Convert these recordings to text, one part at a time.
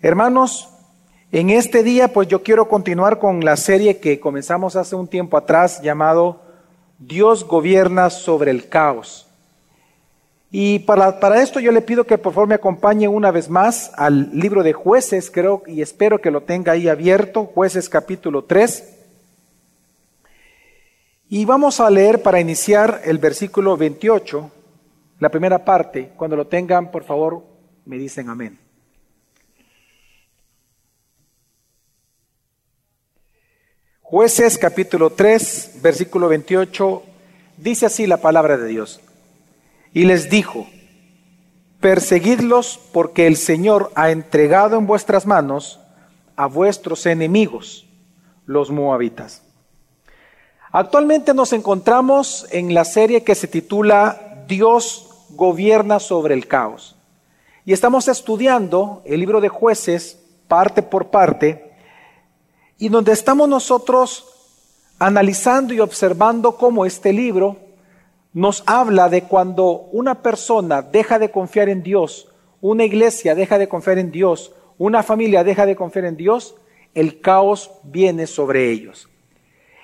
Hermanos, en este día pues yo quiero continuar con la serie que comenzamos hace un tiempo atrás llamado Dios gobierna sobre el caos. Y para, para, esto yo le pido que por favor me acompañe una vez más al libro de jueces, creo y espero que lo tenga ahí abierto, jueces capítulo 3. Y vamos a leer para iniciar el versículo 28, la primera parte. Cuando lo tengan, por favor, me dicen amén. Jueces capítulo 3, versículo 28, dice así la palabra de Dios. Y les dijo, perseguidlos porque el Señor ha entregado en vuestras manos a vuestros enemigos, los moabitas. Actualmente nos encontramos en la serie que se titula Dios gobierna sobre el caos. Y estamos estudiando el libro de jueces parte por parte y donde estamos nosotros analizando y observando cómo este libro nos habla de cuando una persona deja de confiar en Dios, una iglesia deja de confiar en Dios, una familia deja de confiar en Dios, el caos viene sobre ellos.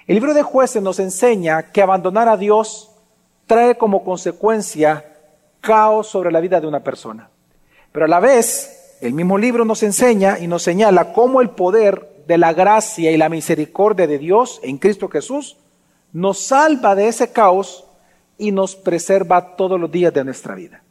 El libro de jueces nos enseña que abandonar a Dios trae como consecuencia caos sobre la vida de una persona. Pero a la vez, el mismo libro nos enseña y nos señala cómo el poder de la gracia y la misericordia de Dios en Cristo Jesús nos salva de ese caos y nos preserva todos los días de nuestra vida.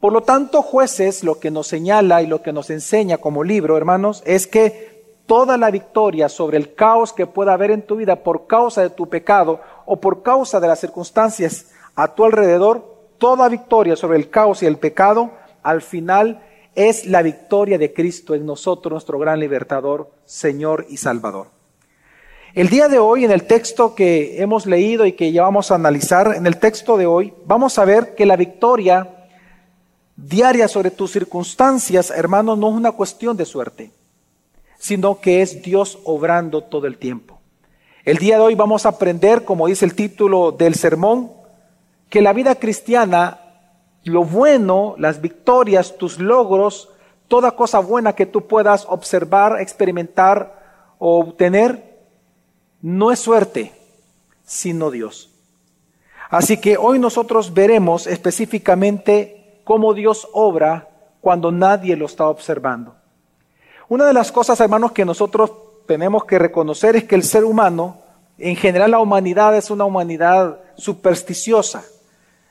Por lo tanto, jueces, lo que nos señala y lo que nos enseña como libro, hermanos, es que toda la victoria sobre el caos que pueda haber en tu vida por causa de tu pecado o por causa de las circunstancias a tu alrededor, toda victoria sobre el caos y el pecado, al final es la victoria de Cristo en nosotros, nuestro gran libertador, Señor y Salvador. El día de hoy, en el texto que hemos leído y que ya vamos a analizar, en el texto de hoy, vamos a ver que la victoria diaria sobre tus circunstancias, hermanos, no es una cuestión de suerte, sino que es Dios obrando todo el tiempo. El día de hoy vamos a aprender, como dice el título del sermón, que la vida cristiana lo bueno, las victorias, tus logros, toda cosa buena que tú puedas observar, experimentar o obtener, no es suerte, sino Dios. Así que hoy nosotros veremos específicamente cómo Dios obra cuando nadie lo está observando. Una de las cosas, hermanos, que nosotros tenemos que reconocer es que el ser humano, en general la humanidad es una humanidad supersticiosa.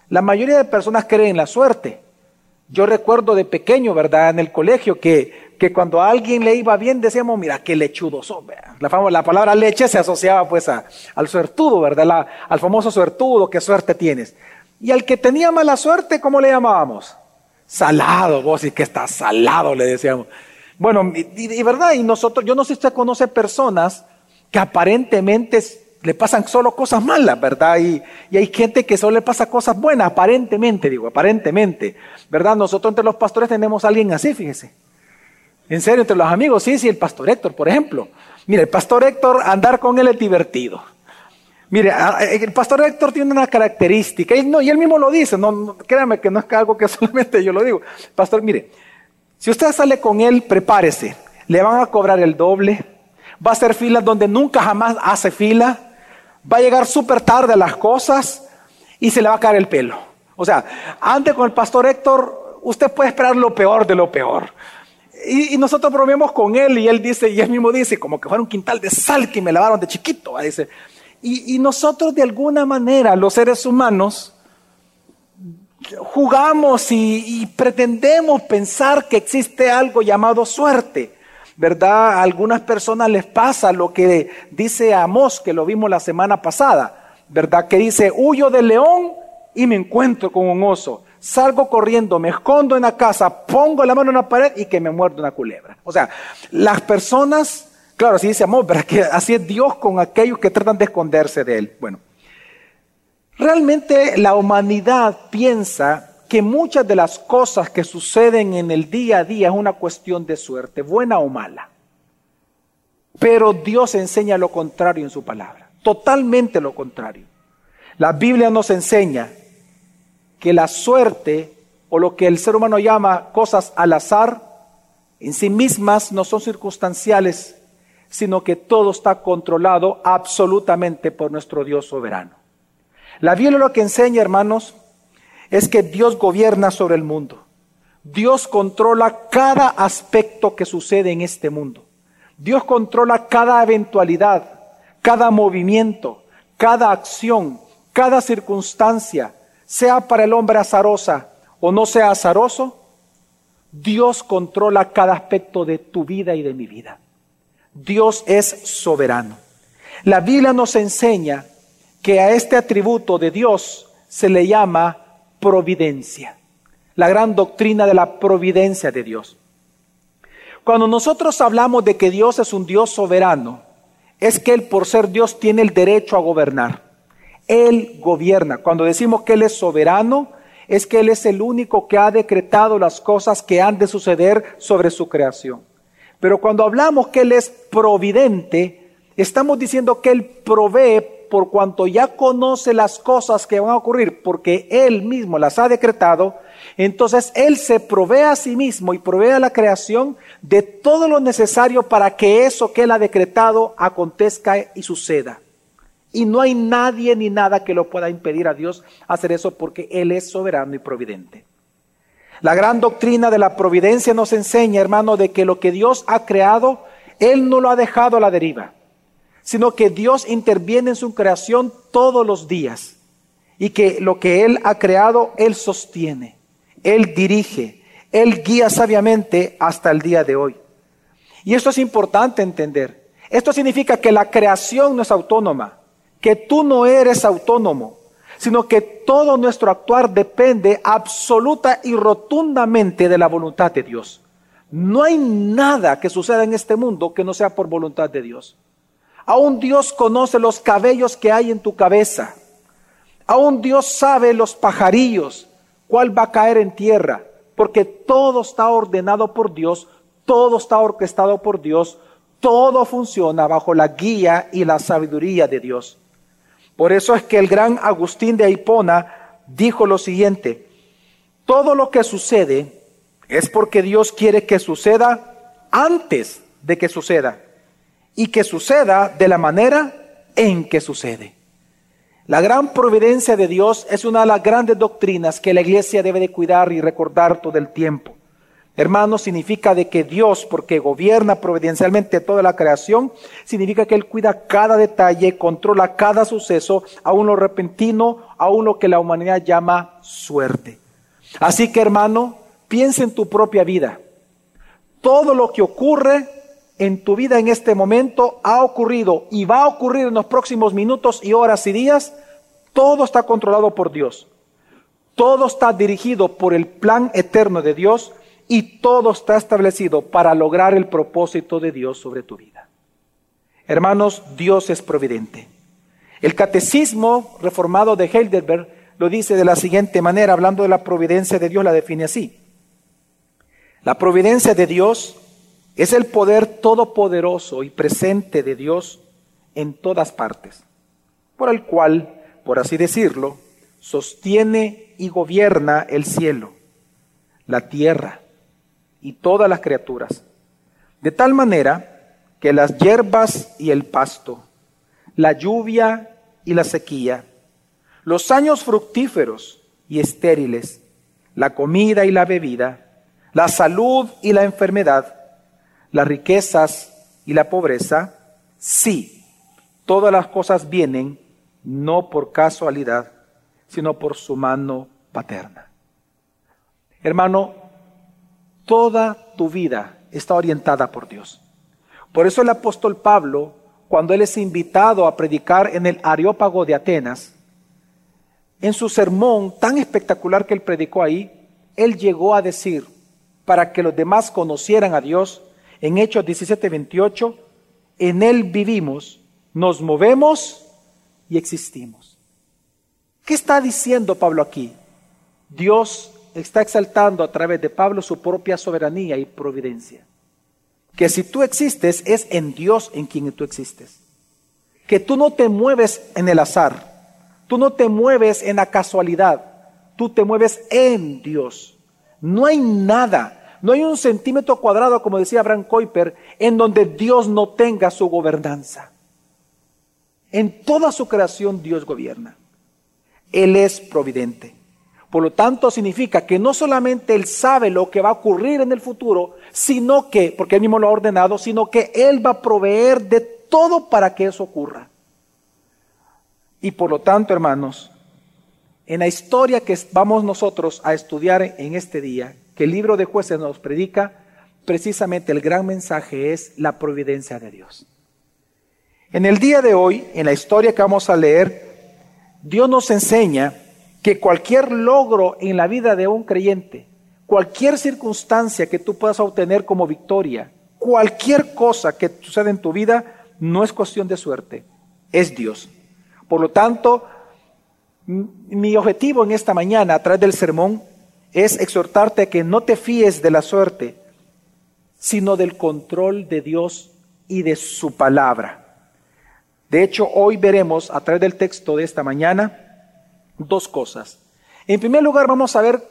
La mayoría de personas creen en la suerte. Yo recuerdo de pequeño, ¿verdad? En el colegio que, que cuando a alguien le iba bien decíamos, mira, qué lechudo son. La, la palabra leche se asociaba pues al suertudo, ¿verdad? al famoso suertudo, qué suerte tienes. Y al que tenía mala suerte, ¿cómo le llamábamos? Salado, vos y que está salado, le decíamos. Bueno, y, y, verdad, y nosotros, yo no sé si usted conoce personas que aparentemente le pasan solo cosas malas, ¿verdad? Y, hay gente que solo le pasa cosas buenas, aparentemente, digo, aparentemente, ¿verdad? Nosotros entre los pastores tenemos a alguien así, fíjese. En serio, entre los amigos, sí, sí, el pastor Héctor, por ejemplo. Mire, el pastor Héctor, andar con él es divertido. Mire, el pastor Héctor tiene una característica, y, no, y él mismo lo dice, no, créame que no es algo que solamente yo lo digo. Pastor, mire, si usted sale con él, prepárese, le van a cobrar el doble, va a hacer filas donde nunca jamás hace fila, va a llegar súper tarde a las cosas y se le va a caer el pelo. O sea, antes con el pastor Héctor, usted puede esperar lo peor de lo peor. Y, nosotros bromeamos con él y él dice, y él mismo dice, como que fuera un quintal de sal que me lavaron de chiquito. Dice. Y, nosotros de alguna manera, los seres humanos, jugamos y pretendemos pensar que existe algo llamado suerte. ¿Verdad? A algunas personas les pasa lo que dice Amos, que lo vimos la semana pasada, ¿verdad? Que dice, huyo del león y me encuentro con un oso. Salgo corriendo, me escondo en la casa, pongo la mano en la pared y que me muerde una culebra. O sea, las personas, claro, así dice Amos, ¿verdad? Que así es Dios con aquellos que tratan de esconderse de él. Bueno, realmente la humanidad piensa que muchas de las cosas que suceden en el día a día es una cuestión de suerte, buena o mala. Pero Dios enseña lo contrario en su palabra, totalmente lo contrario. La Biblia nos enseña que la suerte o lo que el ser humano llama cosas al azar en sí mismas no son circunstanciales, sino que todo está controlado absolutamente por nuestro Dios soberano. La Biblia lo que enseña, hermanos, es que Dios gobierna sobre el mundo. Dios controla cada aspecto que sucede en este mundo. Dios controla cada eventualidad, cada movimiento, cada acción, cada circunstancia, sea para el hombre azarosa o no sea azaroso, Dios controla cada aspecto de tu vida y de mi vida. Dios es soberano. La Biblia nos enseña que a este atributo de Dios se le llama providencia, la gran doctrina de la providencia de Dios. Cuando nosotros hablamos de que Dios es un Dios soberano, es que Él por ser Dios tiene el derecho a gobernar. Él gobierna. Cuando decimos que Él es soberano, es que Él es el único que ha decretado las cosas que han de suceder sobre su creación. Pero cuando hablamos que Él es providente, estamos diciendo que Él provee por cuanto ya conoce las cosas que van a ocurrir, porque Él mismo las ha decretado, entonces Él se provee a sí mismo y provee a la creación de todo lo necesario para que eso que Él ha decretado acontezca y suceda. Y no hay nadie ni nada que lo pueda impedir a Dios hacer eso porque Él es soberano y providente. La gran doctrina de la providencia nos enseña, hermano, de que lo que Dios ha creado, Él no lo ha dejado a la deriva, sino que Dios interviene en su creación todos los días y que lo que Él ha creado, Él sostiene, Él dirige, Él guía sabiamente hasta el día de hoy. Y esto es importante entender. Esto significa que la creación no es autónoma, que tú no eres autónomo, sino que todo nuestro actuar depende absoluta y rotundamente de la voluntad de Dios. No hay nada que suceda en este mundo que no sea por voluntad de Dios. Aún Dios conoce los cabellos que hay en tu cabeza. Aún Dios sabe los pajarillos, cuál va a caer en tierra, porque todo está ordenado por Dios, todo está orquestado por Dios, todo funciona bajo la guía y la sabiduría de Dios. Por eso es que el gran Agustín de Hipona dijo lo siguiente, todo lo que sucede es porque Dios quiere que suceda antes de que suceda y que suceda de la manera en que sucede. La gran providencia de Dios es una de las grandes doctrinas que la iglesia debe de cuidar y recordar todo el tiempo. Hermano, significa de que Dios, porque gobierna providencialmente toda la creación, significa que Él cuida cada detalle, controla cada suceso, aún lo repentino, aún lo que la humanidad llama suerte. Así que hermano, piensa en tu propia vida. Todo lo que ocurre en tu vida en este momento ha ocurrido y va a ocurrir en los próximos minutos y horas y días. Todo está controlado por Dios. Todo está dirigido por el plan eterno de Dios y todo está establecido para lograr el propósito de Dios sobre tu vida. Hermanos, Dios es providente. El catecismo reformado de Heidelberg lo dice de la siguiente manera, hablando de la providencia de Dios, la define así. La providencia de Dios es el poder todopoderoso y presente de Dios en todas partes, por el cual, por así decirlo, sostiene y gobierna el cielo, la tierra, y todas las criaturas, de tal manera que las hierbas y el pasto, la lluvia y la sequía, los años fructíferos y estériles, la comida y la bebida, la salud y la enfermedad, las riquezas y la pobreza, sí, todas las cosas vienen no por casualidad, sino por su mano paterna. Hermano, Toda tu vida está orientada por Dios. Por eso el apóstol Pablo, cuando él es invitado a predicar en el Areópago de Atenas, en su sermón tan espectacular que él predicó ahí, él llegó a decir, para que los demás conocieran a Dios, en Hechos 17, 28, en Él vivimos, nos movemos y existimos. ¿Qué está diciendo Pablo aquí? Dios está exaltando a través de Pablo su propia soberanía y providencia. Que si tú existes es en Dios en quien tú existes. Que tú no te mueves en el azar, tú no te mueves en la casualidad, tú te mueves en Dios. No hay nada, No hay un centímetro cuadrado, como decía Abraham Kuyper, en donde Dios no tenga su gobernanza. En toda su creación Dios gobierna. Él es providente. Por lo tanto, significa que no solamente Él sabe lo que va a ocurrir en el futuro, sino que, porque Él mismo lo ha ordenado, sino que Él va a proveer de todo para que eso ocurra. Y por lo tanto, hermanos, en la historia que vamos nosotros a estudiar en este día, que el libro de jueces nos predica, precisamente el gran mensaje es la providencia de Dios. En el día de hoy, en la historia que vamos a leer, Dios nos enseña que cualquier logro en la vida de un creyente, cualquier circunstancia que tú puedas obtener como victoria, cualquier cosa que suceda en tu vida, no es cuestión de suerte, es Dios. Por lo tanto, mi objetivo en esta mañana a través del sermón es exhortarte a que no te fíes de la suerte, sino del control de Dios y de su palabra. De hecho, hoy veremos a través del texto de esta mañana dos cosas. En primer lugar, vamos a ver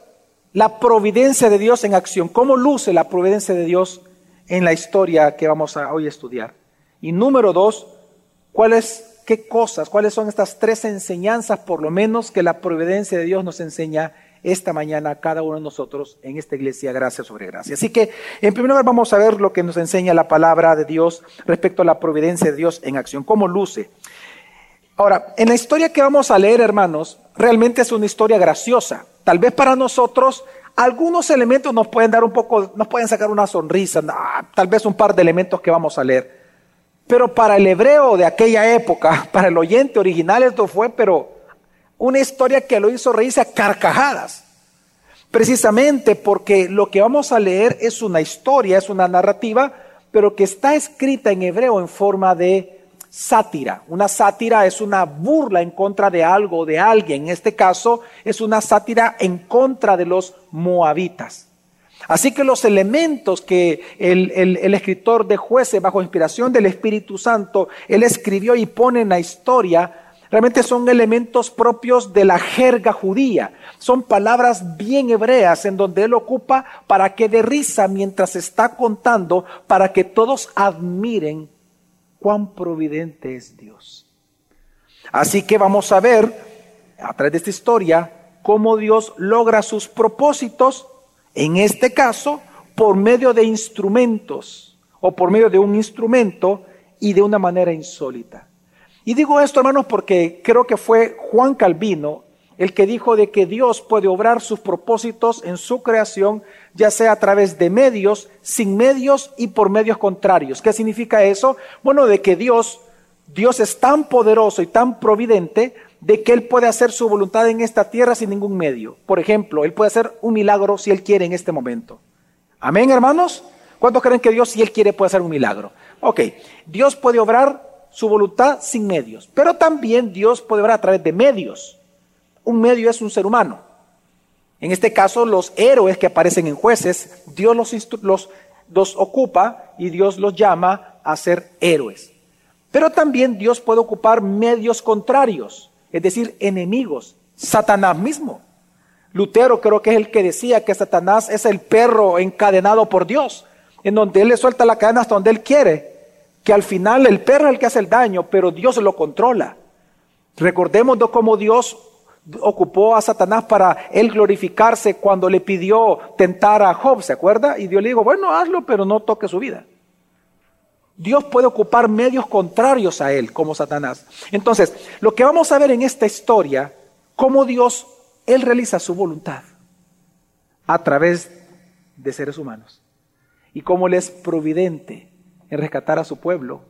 la providencia de Dios en acción, cómo luce la providencia de Dios en la historia que vamos a hoy estudiar. Y número dos, cuáles qué cosas, cuáles son estas tres enseñanzas, por lo menos, que la providencia de Dios nos enseña esta mañana cada uno de nosotros en esta iglesia, gracia sobre gracia. Así que, en primer lugar, vamos a ver lo que nos enseña la palabra de Dios respecto a la providencia de Dios en acción, cómo luce. Ahora, en la historia que vamos a leer, hermanos, realmente es una historia graciosa. Tal vez para nosotros algunos elementos nos pueden dar un poco, nos pueden sacar una sonrisa, tal vez un par de elementos que vamos a leer. Pero para el hebreo de aquella época, para el oyente original, esto fue, pero una historia que lo hizo reírse a carcajadas. Precisamente porque lo que vamos a leer es una historia, es una narrativa, pero que está escrita en hebreo en forma de sátira. Una sátira es una burla en contra de algo o de alguien. En este caso es una sátira en contra de los moabitas. Así que los elementos que el, escritor de jueces, bajo inspiración del Espíritu Santo, él escribió y pone en la historia, realmente son elementos propios de la jerga judía. Son palabras bien hebreas en donde él ocupa para que de risa mientras está contando, para que todos admiren cuán providente es Dios. Así que vamos a ver, a través de esta historia, cómo Dios logra sus propósitos en este caso, por medio de instrumentos o por medio de un instrumento y de una manera insólita. Y digo esto, hermanos, porque creo que fue Juan Calvino el que dijo de que Dios puede obrar sus propósitos en su creación, ya sea a través de medios, sin medios y por medios contrarios. ¿Qué significa eso? Bueno, de que Dios, Dios es tan poderoso y tan providente de que Él puede hacer su voluntad en esta tierra sin ningún medio. Por ejemplo, Él puede hacer un milagro si Él quiere en este momento. Amén, hermanos. ¿Cuántos creen que Dios, si Él quiere, puede hacer un milagro? Ok, Dios puede obrar su voluntad sin medios, pero también Dios puede obrar a través de medios. Un medio es un ser humano. En este caso, los héroes que aparecen en jueces, Dios los, los, los ocupa y Dios los llama a ser héroes. Pero también Dios puede ocupar medios contrarios es decir, enemigos, Satanás mismo. Lutero creo que es el que decía que Satanás es el perro encadenado por Dios, en donde él le suelta la cadena hasta donde él quiere, que al final el perro es el que hace el daño, pero Dios lo controla. Recordemos cómo Dios ocupó a Satanás para él glorificarse cuando le pidió tentar a Job, ¿se acuerda? Y Dios le dijo, bueno, hazlo, pero no toque su vida. Dios puede ocupar medios contrarios a él, como Satanás. Entonces, lo que vamos a ver en esta historia, cómo Dios, él realiza su voluntad a través de seres humanos. Y cómo él es providente en rescatar a su pueblo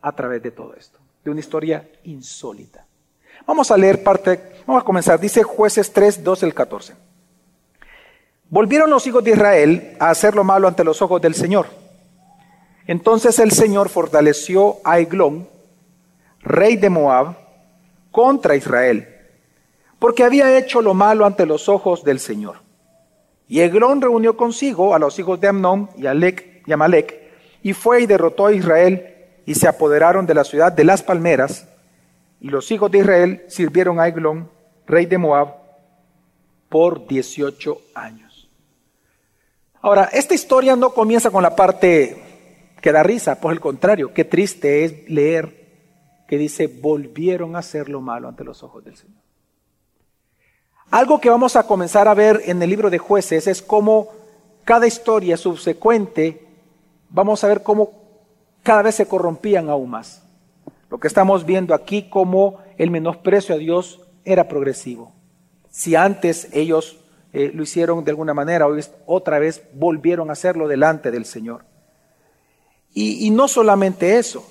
a través de todo esto. De una historia insólita. Vamos a leer parte, vamos a comenzar. Dice jueces 3, 12 al 14. Volvieron los hijos de Israel a hacer lo malo ante los ojos del Señor entonces el Señor fortaleció a Eglón, rey de Moab, contra Israel, porque había hecho lo malo ante los ojos del Señor. Y Eglón reunió consigo a los hijos de Amnón y, Alec, y Amalek, y fue y derrotó a Israel, y se apoderaron de la ciudad de las palmeras, y los hijos de Israel sirvieron a Eglón, rey de Moab, por 18 años. Ahora, esta historia no comienza con la parte que da risa, por el contrario, qué triste es leer que dice, volvieron a hacer lo malo ante los ojos del Señor. Algo que vamos a comenzar a ver en el libro de jueces es cómo cada historia subsecuente, vamos a ver cómo cada vez se corrompían aún más. Lo que estamos viendo aquí, como el menosprecio a Dios era progresivo. Si antes ellos eh, lo hicieron de alguna manera, hoy otra vez volvieron a hacerlo delante del Señor. Y no solamente eso,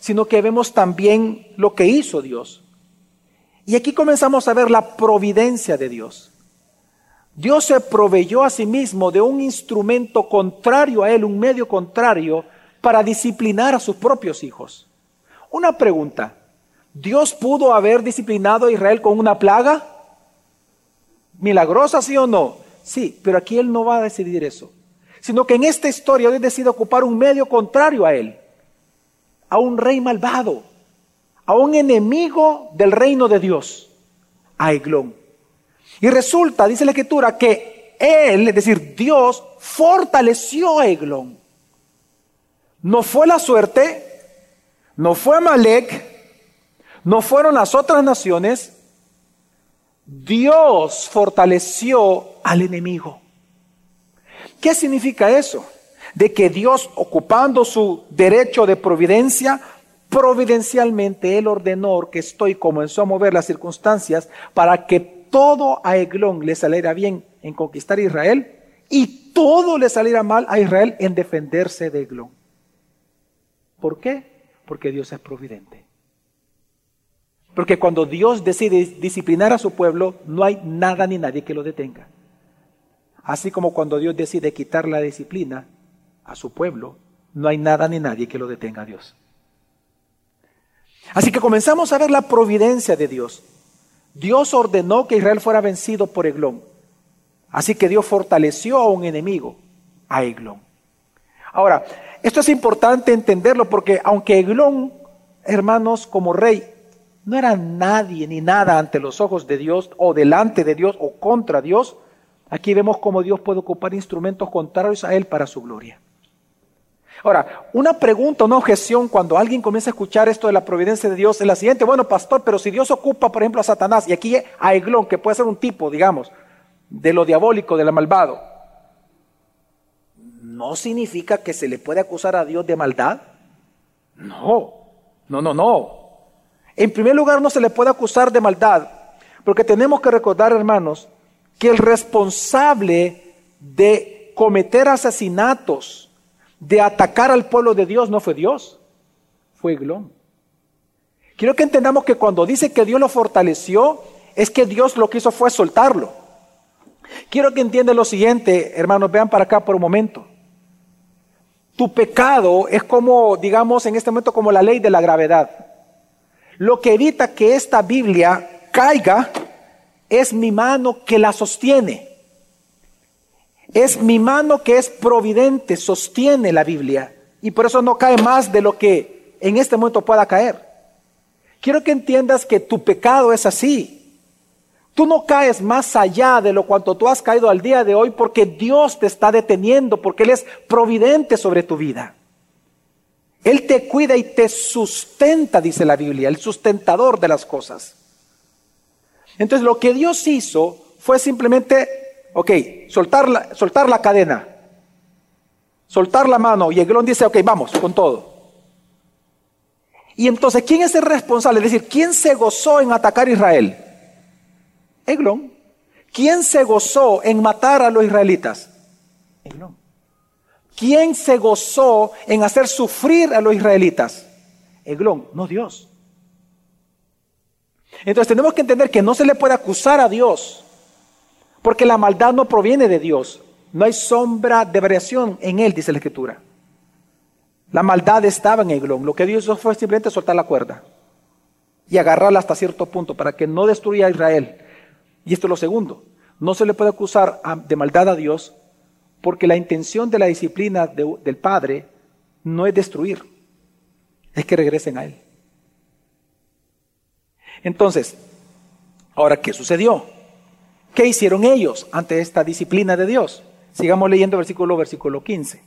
sino que vemos también lo que hizo Dios. Y aquí comenzamos a ver la providencia de Dios. Dios se proveyó a sí mismo de un instrumento contrario a él, un medio contrario, para disciplinar a sus propios hijos. Una pregunta, ¿Dios pudo haber disciplinado a Israel con una plaga? ¿Milagrosa, sí o no? Sí, pero aquí Él no va a decidir eso, sino que en esta historia Dios decide ocupar un medio contrario a Él, a un rey malvado, a un enemigo del reino de Dios, a Eglón. Y resulta, dice la escritura, que Él, es decir, Dios, fortaleció a Eglón. No fue la suerte, no fue Amalek, no fueron las otras naciones. Dios fortaleció al enemigo. ¿Qué significa eso? De que Dios, ocupando su derecho de providencia, providencialmente Él ordenó que estoy como en a mover las circunstancias para que todo a Eglón le saliera bien en conquistar Israel y todo le saliera mal a Israel en defenderse de Eglón. ¿Por qué? Porque Dios es providente. Porque cuando Dios decide disciplinar a su pueblo, no hay nada ni nadie que lo detenga. Así como cuando Dios decide quitar la disciplina a su pueblo, no hay nada ni nadie que lo detenga a Dios. Así que comenzamos a ver la providencia de Dios. Dios ordenó que Israel fuera vencido por Eglón. Así que Dios fortaleció a un enemigo, a Eglón. Ahora, esto es importante entenderlo porque aunque Eglón, hermanos, como rey, no era nadie ni nada ante los ojos de Dios o delante de Dios o contra Dios, aquí vemos cómo Dios puede ocupar instrumentos contrarios a Él para su gloria. Ahora, una pregunta, una objeción cuando alguien comienza a escuchar esto de la providencia de Dios es la siguiente, bueno, pastor, pero si Dios ocupa, por ejemplo, a Satanás y aquí a Eglón, que puede ser un tipo, digamos, de lo diabólico, de lo malvado, ¿no significa que se le puede acusar a Dios de maldad? No, no, no, no. En primer lugar, no se le puede acusar de maldad, porque tenemos que recordar, hermanos, que el responsable de cometer asesinatos, de atacar al pueblo de Dios, no fue Dios, fue Eglón. Quiero que entendamos que cuando dice que Dios lo fortaleció, es que Dios lo que hizo fue soltarlo. Quiero que entiendan lo siguiente, hermanos, vean para acá por un momento. Tu pecado es como, digamos, en este momento como la ley de la gravedad. Lo que evita que esta Biblia caiga es mi mano que la sostiene. Es mi mano que es providente, sostiene la Biblia. Y por eso no cae más de lo que en este momento pueda caer. Quiero que entiendas que tu pecado es así. Tú no caes más allá de lo cuanto tú has caído al día de hoy porque Dios te está deteniendo, porque Él es providente sobre tu vida. Él te cuida y te sustenta, dice la Biblia, el sustentador de las cosas. Entonces lo que Dios hizo fue simplemente, ok, soltar la, soltar la cadena, soltar la mano y Eglón dice, ok, vamos con todo. Y entonces, ¿quién es el responsable? Es decir, ¿quién se gozó en atacar a Israel? Eglón. ¿Quién se gozó en matar a los israelitas? Eglón. ¿Quién se gozó en hacer sufrir a los israelitas? Eglón, no Dios. Entonces tenemos que entender que no se le puede acusar a Dios, porque la maldad no proviene de Dios. No hay sombra de variación en él, dice la Escritura. La maldad estaba en Eglón. Lo que Dios hizo fue simplemente soltar la cuerda y agarrarla hasta cierto punto para que no destruya a Israel. Y esto es lo segundo. No se le puede acusar de maldad a Dios porque la intención de la disciplina del Padre no es destruir, es que regresen a Él. Entonces, ahora, ¿qué sucedió? ¿Qué hicieron ellos ante esta disciplina de Dios? Sigamos leyendo versículo, versículo 15.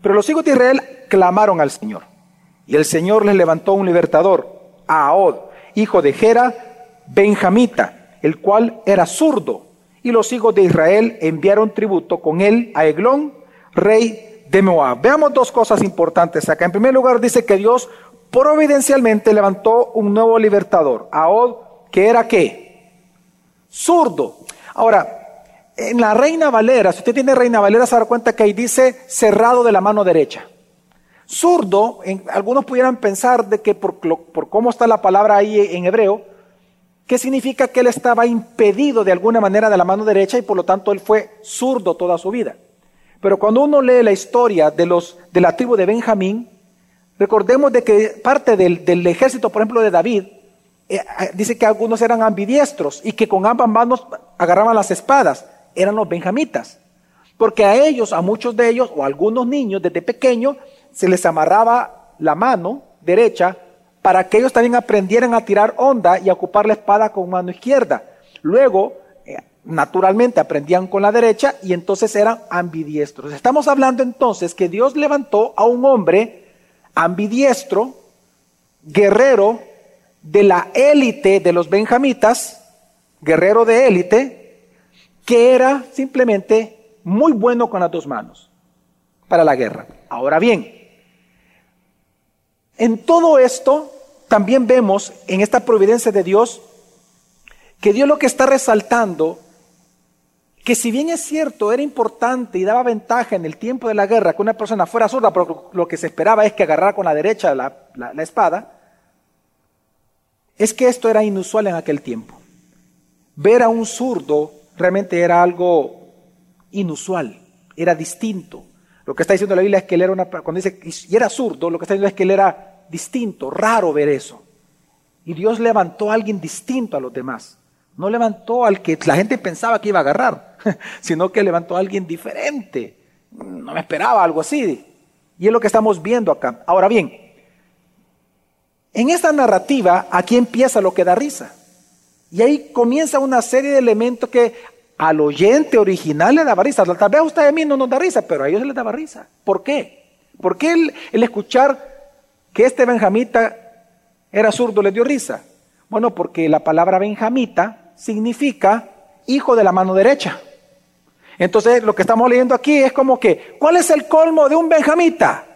Pero los hijos de Israel clamaron al Señor. Y el Señor les levantó un libertador, a Ahod, hijo de Gera, benjamita, el cual era zurdo. Y los hijos de Israel enviaron tributo con él a Eglón, rey de Moab. Veamos dos cosas importantes acá. En primer lugar, dice que Dios providencialmente levantó un nuevo libertador, Ahod, que era qué? Zurdo. Ahora, en la Reina Valera, si usted tiene Reina Valera, se da cuenta que ahí dice cerrado de la mano derecha. Zurdo, algunos pudieran pensar de que por, por cómo está la palabra ahí en hebreo, que significa que él estaba impedido de alguna manera de la mano derecha y por lo tanto él fue zurdo toda su vida. Pero cuando uno lee la historia de, los, de la tribu de Benjamín, recordemos de que parte del, del ejército, por ejemplo, de David, eh, eh, dice que algunos eran ambidiestros y que con ambas manos agarraban las espadas, eran los benjamitas. Porque a ellos, a muchos de ellos, o a algunos niños desde pequeños, se les amarraba la mano derecha para que ellos también aprendieran a tirar onda y a ocupar la espada con mano izquierda. Luego, eh, naturalmente, aprendían con la derecha y entonces eran ambidiestros. Estamos hablando entonces que Dios levantó a un hombre ambidiestro, guerrero, de la élite de los benjamitas, guerrero de élite, que era simplemente muy bueno con las dos manos para la guerra. Ahora bien, en todo esto también vemos en esta providencia de Dios que Dios lo que está resaltando, que si bien es cierto, era importante y daba ventaja en el tiempo de la guerra que una persona fuera sorda, pero lo que se esperaba es que agarrara con la derecha la, la espada, es que esto era inusual en aquel tiempo. Ver a un zurdo realmente era algo inusual, era distinto. Lo que está diciendo la Biblia es que él era una, cuando dice, y era zurdo, lo que está diciendo es que él era distinto, raro ver eso. Y Dios levantó a alguien distinto a los demás. No levantó al que la gente pensaba que iba a agarrar, sino que levantó a alguien diferente. No me esperaba algo así. Y es lo que estamos viendo acá. Ahora bien, en esta narrativa, aquí empieza lo que da risa. Y ahí comienza una serie de elementos que al oyente original le daba risa. Tal vez a usted a mí no nos da risa, pero a ellos les daba risa. ¿Por qué? ¿Por qué el, el escuchar que este benjamita era zurdo le dio risa? Bueno, porque la palabra benjamita significa hijo de la mano derecha. Entonces, lo que estamos leyendo aquí es como que, ¿cuál es el colmo de un benjamita?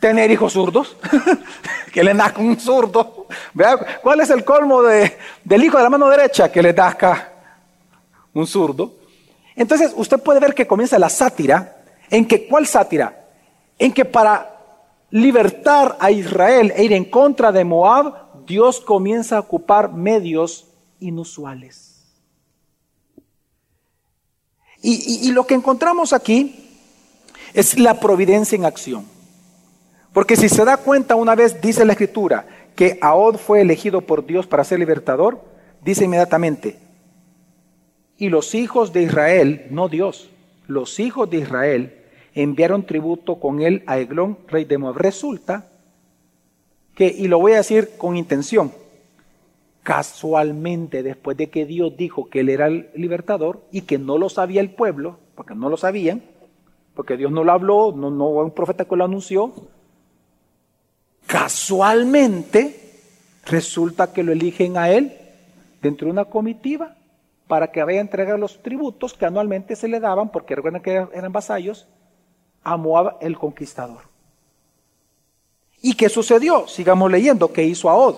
Tener hijos zurdos, que le nazca un zurdo. ¿Cuál es el colmo de, del hijo de la mano derecha? Que le nazca un zurdo. Entonces usted puede ver que comienza la sátira, en que, ¿cuál sátira? En que para libertar a Israel e ir en contra de Moab, Dios comienza a ocupar medios inusuales. y lo que encontramos aquí es la providencia en acción. Porque si se da cuenta una vez, dice la escritura, que Ahod fue elegido por Dios para ser libertador, dice inmediatamente, y los hijos de Israel, no Dios, los hijos de Israel enviaron tributo con él a Eglón, rey de Moab. Resulta que, y lo voy a decir con intención, casualmente después de que Dios dijo que él era el libertador y que no lo sabía el pueblo, porque no lo sabían, porque Dios no lo habló, no, no un profeta que lo anunció, casualmente resulta que lo eligen a él dentro de una comitiva para que vaya a entregar los tributos que anualmente se le daban, porque recuerden que eran vasallos, a Moab el conquistador. ¿Y qué sucedió? Sigamos leyendo. ¿Qué hizo Ahod?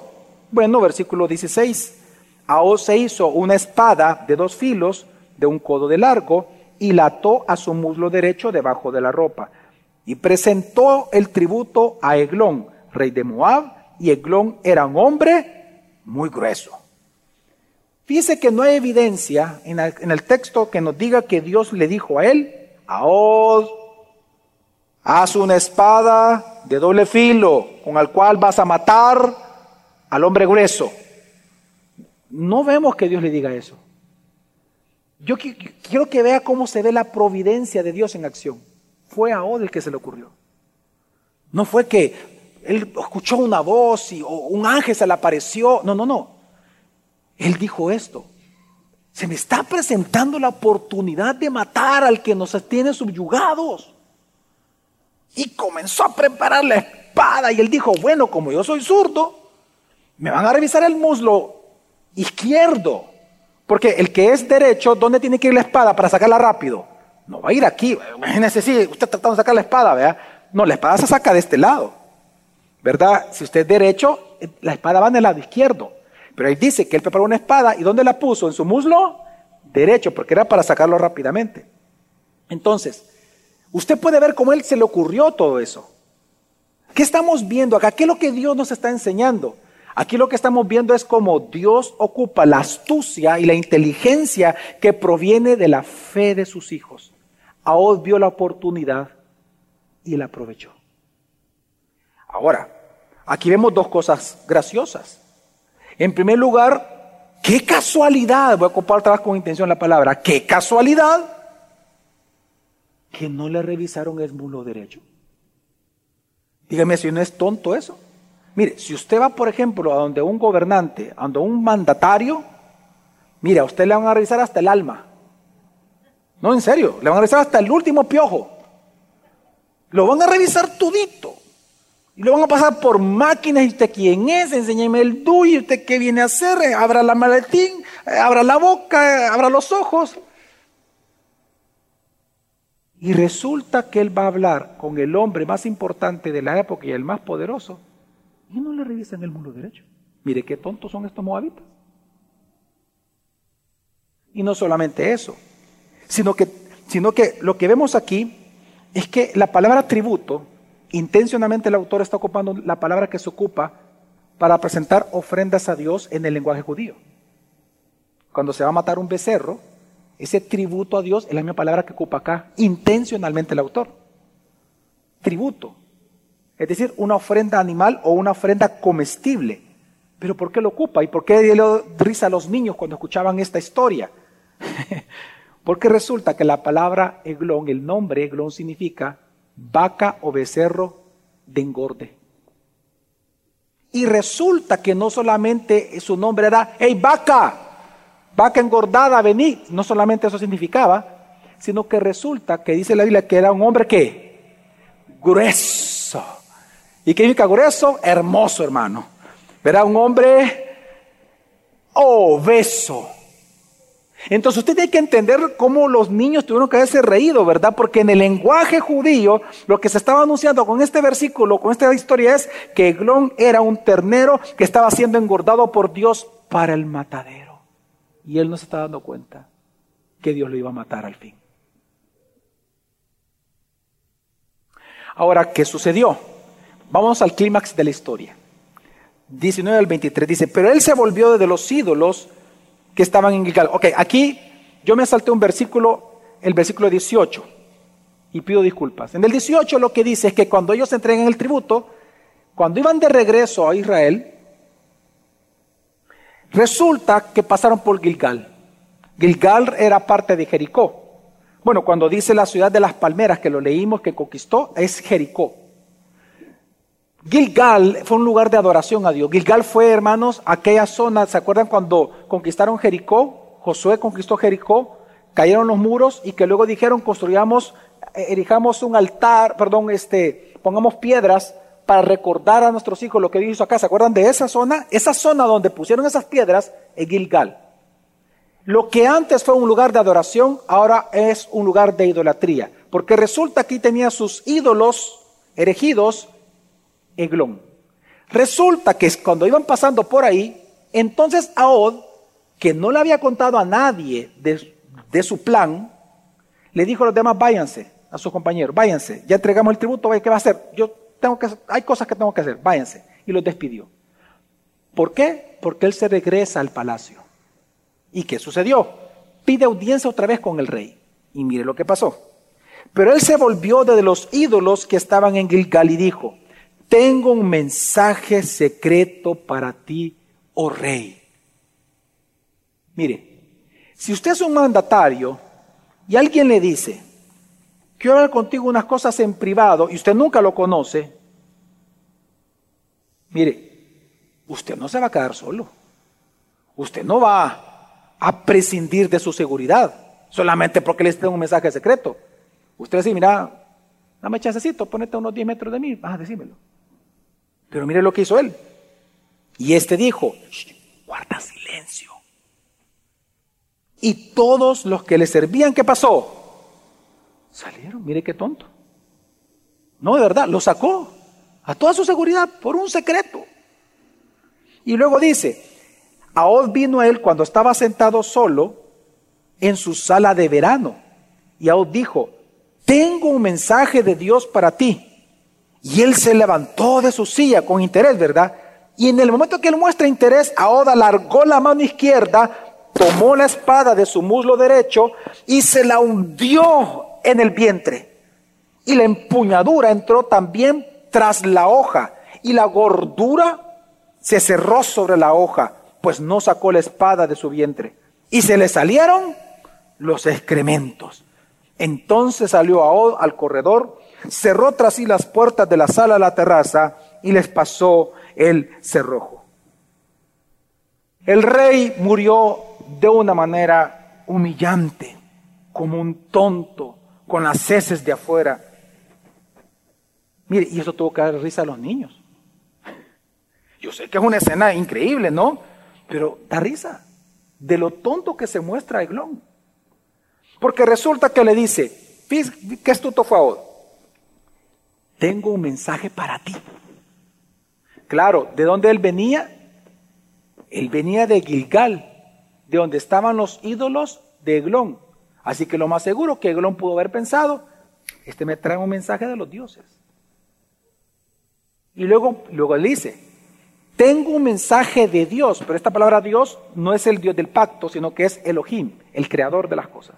Bueno, versículo 16. Ahod se hizo una espada de dos filos, de un codo de largo, y la ató a su muslo derecho debajo de la ropa. Y presentó el tributo a Eglón, rey de Moab, y Eglón era un hombre muy grueso. Fíjese que no hay evidencia en el, texto que nos diga que Dios le dijo a él, Ahod, haz una espada de doble filo con el cual vas a matar al hombre grueso. No vemos que Dios le diga eso. Yo quiero que vea cómo se ve la providencia de Dios en acción. Fue a Ahod el que se le ocurrió. No fue que él escuchó una voz y un ángel se le apareció. No, no, no. Él dijo esto. Se me está presentando la oportunidad de matar al que nos tiene subyugados. Y comenzó a preparar la espada y él dijo, bueno, como yo soy zurdo, me van a revisar el muslo izquierdo. Porque el que es derecho, ¿dónde tiene que ir la espada para sacarla rápido? No va a ir aquí. Imagínese si usted tratando de sacar la espada. No, la espada se saca de este lado. ¿Verdad? Si usted es derecho, la espada va en el lado izquierdo. Pero ahí dice que él preparó una espada y ¿dónde la puso? En su muslo derecho, porque era para sacarlo rápidamente. Entonces, usted puede ver cómo él se le ocurrió todo eso. ¿Qué estamos viendo acá? ¿Qué es lo que Dios nos está enseñando? Aquí lo que estamos viendo es cómo Dios ocupa la astucia y la inteligencia que proviene de la fe de sus hijos. Ahora vio la oportunidad y la aprovechó. Ahora, aquí vemos dos cosas graciosas. En primer lugar, qué casualidad, voy a vez con intención la palabra, qué casualidad que no le revisaron el muslo derecho. Dígame si no es tonto eso. Mire, si usted va, por ejemplo, a donde un gobernante, a donde un mandatario, mire, a usted le van a revisar hasta el alma. No, en serio, le van a revisar hasta el último piojo. Lo van a revisar tudito. Y lo van a pasar por máquinas. ¿Y usted quién es? Enséñeme el DUI. ¿Y usted qué viene a hacer? Abra la maletín, abra la boca, abra los ojos. Y resulta que él va a hablar con el hombre más importante de la época y el más poderoso. Y no le revisan el mundo derecho. Mire qué tontos son estos moabitas. Y no solamente eso, sino que, sino que lo que vemos aquí es que la palabra tributo, intencionalmente el autor está ocupando la palabra que se ocupa para presentar ofrendas a Dios en el lenguaje judío. Cuando se va a matar un becerro, ese tributo a Dios es la misma palabra que ocupa acá, intencionalmente el autor. Tributo. Es decir, una ofrenda animal o una ofrenda comestible. Pero ¿por qué lo ocupa? ¿Y por qué le risa a los niños cuando escuchaban esta historia? Porque resulta que la palabra eglón, el nombre eglón significa vaca o becerro de engorde. Y resulta que no solamente su nombre era, hey vaca, vaca engordada, vení. No solamente eso significaba, sino que resulta que dice la Biblia que era un hombre que grueso. ¿Y qué significa grueso? Hermoso, hermano. Verá un hombre obeso. Entonces usted tiene que entender cómo los niños tuvieron que haberse reído, ¿verdad? Porque en el lenguaje judío lo que se estaba anunciando con este versículo, con esta historia es que Eglón era un ternero que estaba siendo engordado por Dios para el matadero. Y él no se está dando cuenta que Dios lo iba a matar al fin. Ahora, ¿qué sucedió? Vamos al clímax de la historia. 19 al 23 dice, pero él se volvió de los ídolos que estaban en Gilgal. Ok, aquí yo me salté un versículo, el versículo 18, y pido disculpas. En el 18 lo que dice es que cuando ellos entregan el tributo, cuando iban de regreso a Israel, resulta que pasaron por Gilgal. Gilgal era parte de Jericó. Bueno, cuando dice la ciudad de las palmeras, que lo leímos, que conquistó, es Jericó. Gilgal fue un lugar de adoración a Dios. Gilgal fue, hermanos, aquella zona, ¿se acuerdan cuando conquistaron Jericó? Josué conquistó Jericó, cayeron los muros y que luego dijeron construyamos, eh, erijamos un altar, perdón, este, pongamos piedras para recordar a nuestros hijos lo que hizo acá. ¿Se acuerdan de esa zona? Esa zona donde pusieron esas piedras es Gilgal. Lo que antes fue un lugar de adoración, ahora es un lugar de idolatría. Porque resulta que tenía sus ídolos erigidos Eglón. Resulta que cuando iban pasando por ahí, entonces Aod, que no le había contado a nadie de, su plan, le dijo a los demás, váyanse, a sus compañeros, váyanse, ya entregamos el tributo, ¿qué va a hacer? Yo tengo que, hay cosas que tengo que hacer, váyanse. Y los despidió. ¿Por qué? Porque él se regresa al palacio. ¿Y qué sucedió? Pide audiencia otra vez con el rey. Y mire lo que pasó. Pero él se volvió de los ídolos que estaban en Gilgal y dijo, tengo un mensaje secreto para ti, oh rey. Mire, si usted es un mandatario y alguien le dice, quiero hablar contigo unas cosas en privado y usted nunca lo conoce, mire, usted no se va a quedar solo. Usted no va a prescindir de su seguridad, solamente porque les tengo un mensaje secreto. Usted dice, mira, dame chancecito, ponete a unos 10 metros de mí, decírmelo. Pero mire lo que hizo él. Y este dijo, guarda silencio. Y todos los que le servían, ¿qué pasó? Salieron, mire qué tonto. No, de verdad, lo sacó a toda su seguridad por un secreto. Y luego dice, Ahod vino a él cuando estaba sentado solo en su sala de verano. Y Ahod dijo, tengo un mensaje de Dios para ti. Y él se levantó de su silla con interés, ¿verdad? Y en el momento que él muestra interés, Ahod alargó la mano izquierda, tomó la espada de su muslo derecho y se la hundió en el vientre. Y la empuñadura entró también tras la hoja y la gordura se cerró sobre la hoja, pues no sacó la espada de su vientre. Y se le salieron los excrementos. Entonces salió Ahod al corredor, cerró tras sí las puertas de la sala a la terraza y les pasó el cerrojo. El rey murió de una manera humillante, como un tonto, con las heces de afuera. Mire, y eso tuvo que dar risa a los niños. Yo sé que es una escena increíble, ¿no? Pero da risa de lo tonto que se muestra Eglón. Porque resulta que le dice, ¿qué astuto fue ahora? Tengo un mensaje para ti. Claro, ¿de dónde él venía? Él venía de Gilgal, de donde estaban los ídolos de Eglón. Así que lo más seguro que Eglón pudo haber pensado, este me trae un mensaje de los dioses. Y luego, luego él dice, tengo un mensaje de Dios, pero esta palabra Dios no es el Dios del pacto, sino que es Elohim, el creador de las cosas.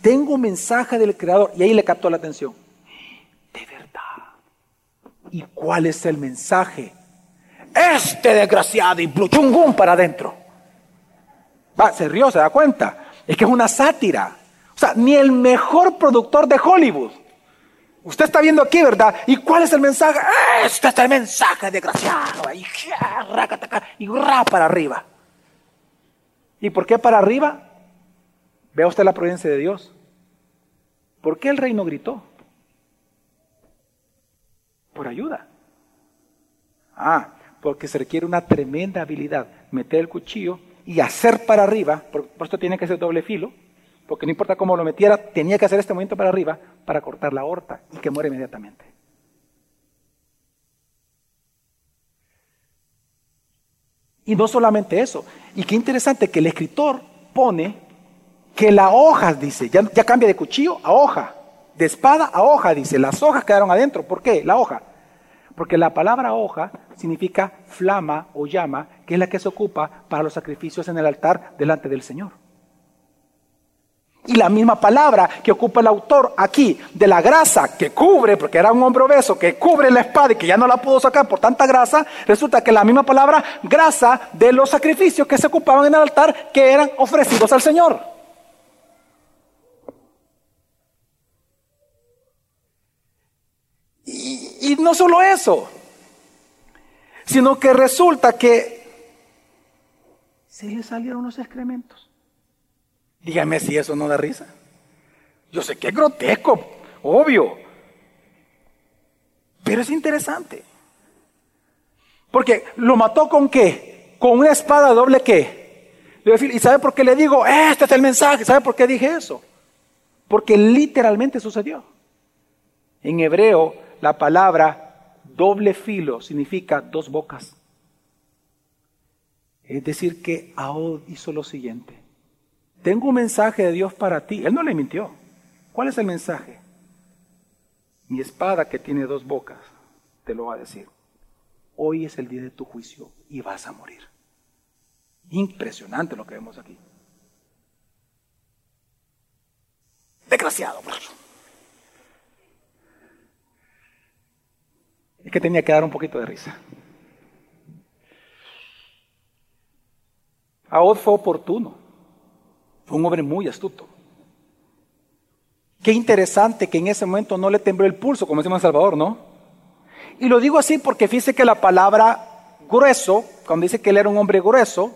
Tengo un mensaje del creador y ahí le captó la atención. ¿Y cuál es el mensaje? Este desgraciado y pluchungún para adentro. Va, se rió, se da cuenta. Es que es una sátira. O sea, ni el mejor productor de Hollywood Usted está viendo aquí, ¿verdad? ¿Y cuál es el mensaje? Este es el mensaje, desgraciado. Y, y ra para arriba. ¿Y por qué para arriba? Vea usted la providencia de Dios. ¿Por qué el rey no gritó? Por ayuda. Ah, porque se requiere una tremenda habilidad. Meter el cuchillo y hacer para arriba, por, esto tiene que ser doble filo, porque no importa cómo lo metiera, tenía que hacer este movimiento para arriba para cortar la aorta y que muere inmediatamente. Y no solamente eso, y qué interesante que el escritor pone que la hoja, dice, ya cambia de cuchillo a hoja, de espada a hoja, dice, las hojas quedaron adentro. ¿Por qué? La hoja. Porque la palabra hoja significa flama o llama, que es la que se ocupa para los sacrificios en el altar delante del Señor. Y la misma palabra que ocupa el autor aquí, de la grasa que cubre, porque era un hombre obeso, que cubre la espada y que ya no la pudo sacar por tanta grasa, resulta que la misma palabra grasa de los sacrificios que se ocupaban en el altar que eran ofrecidos al Señor. Y, no solo eso, sino que resulta que se le salieron los excrementos. Dígame si eso no da risa. Yo sé que es grotesco, obvio. Pero es interesante. Porque lo mató con qué? Con una espada doble qué. ¿Y sabe por qué le digo? Este es el mensaje. ¿Sabe por qué dije eso? Porque literalmente sucedió. En hebreo, la palabra doble filo significa dos bocas. Es decir, que Ahod hizo lo siguiente. Tengo un mensaje de Dios para ti. Él no le mintió. ¿Cuál es el mensaje? Mi espada que tiene dos bocas te lo va a decir. Hoy es el día de tu juicio y vas a morir. Impresionante lo que vemos aquí. Desgraciado. Es que tenía que dar un poquito de risa. Ahod fue oportuno. Fue un hombre muy astuto. Qué interesante que en ese momento no le tembló el pulso, como decimos en Salvador, ¿no? Y lo digo así porque fíjese que la palabra grueso, cuando dice que él era un hombre grueso,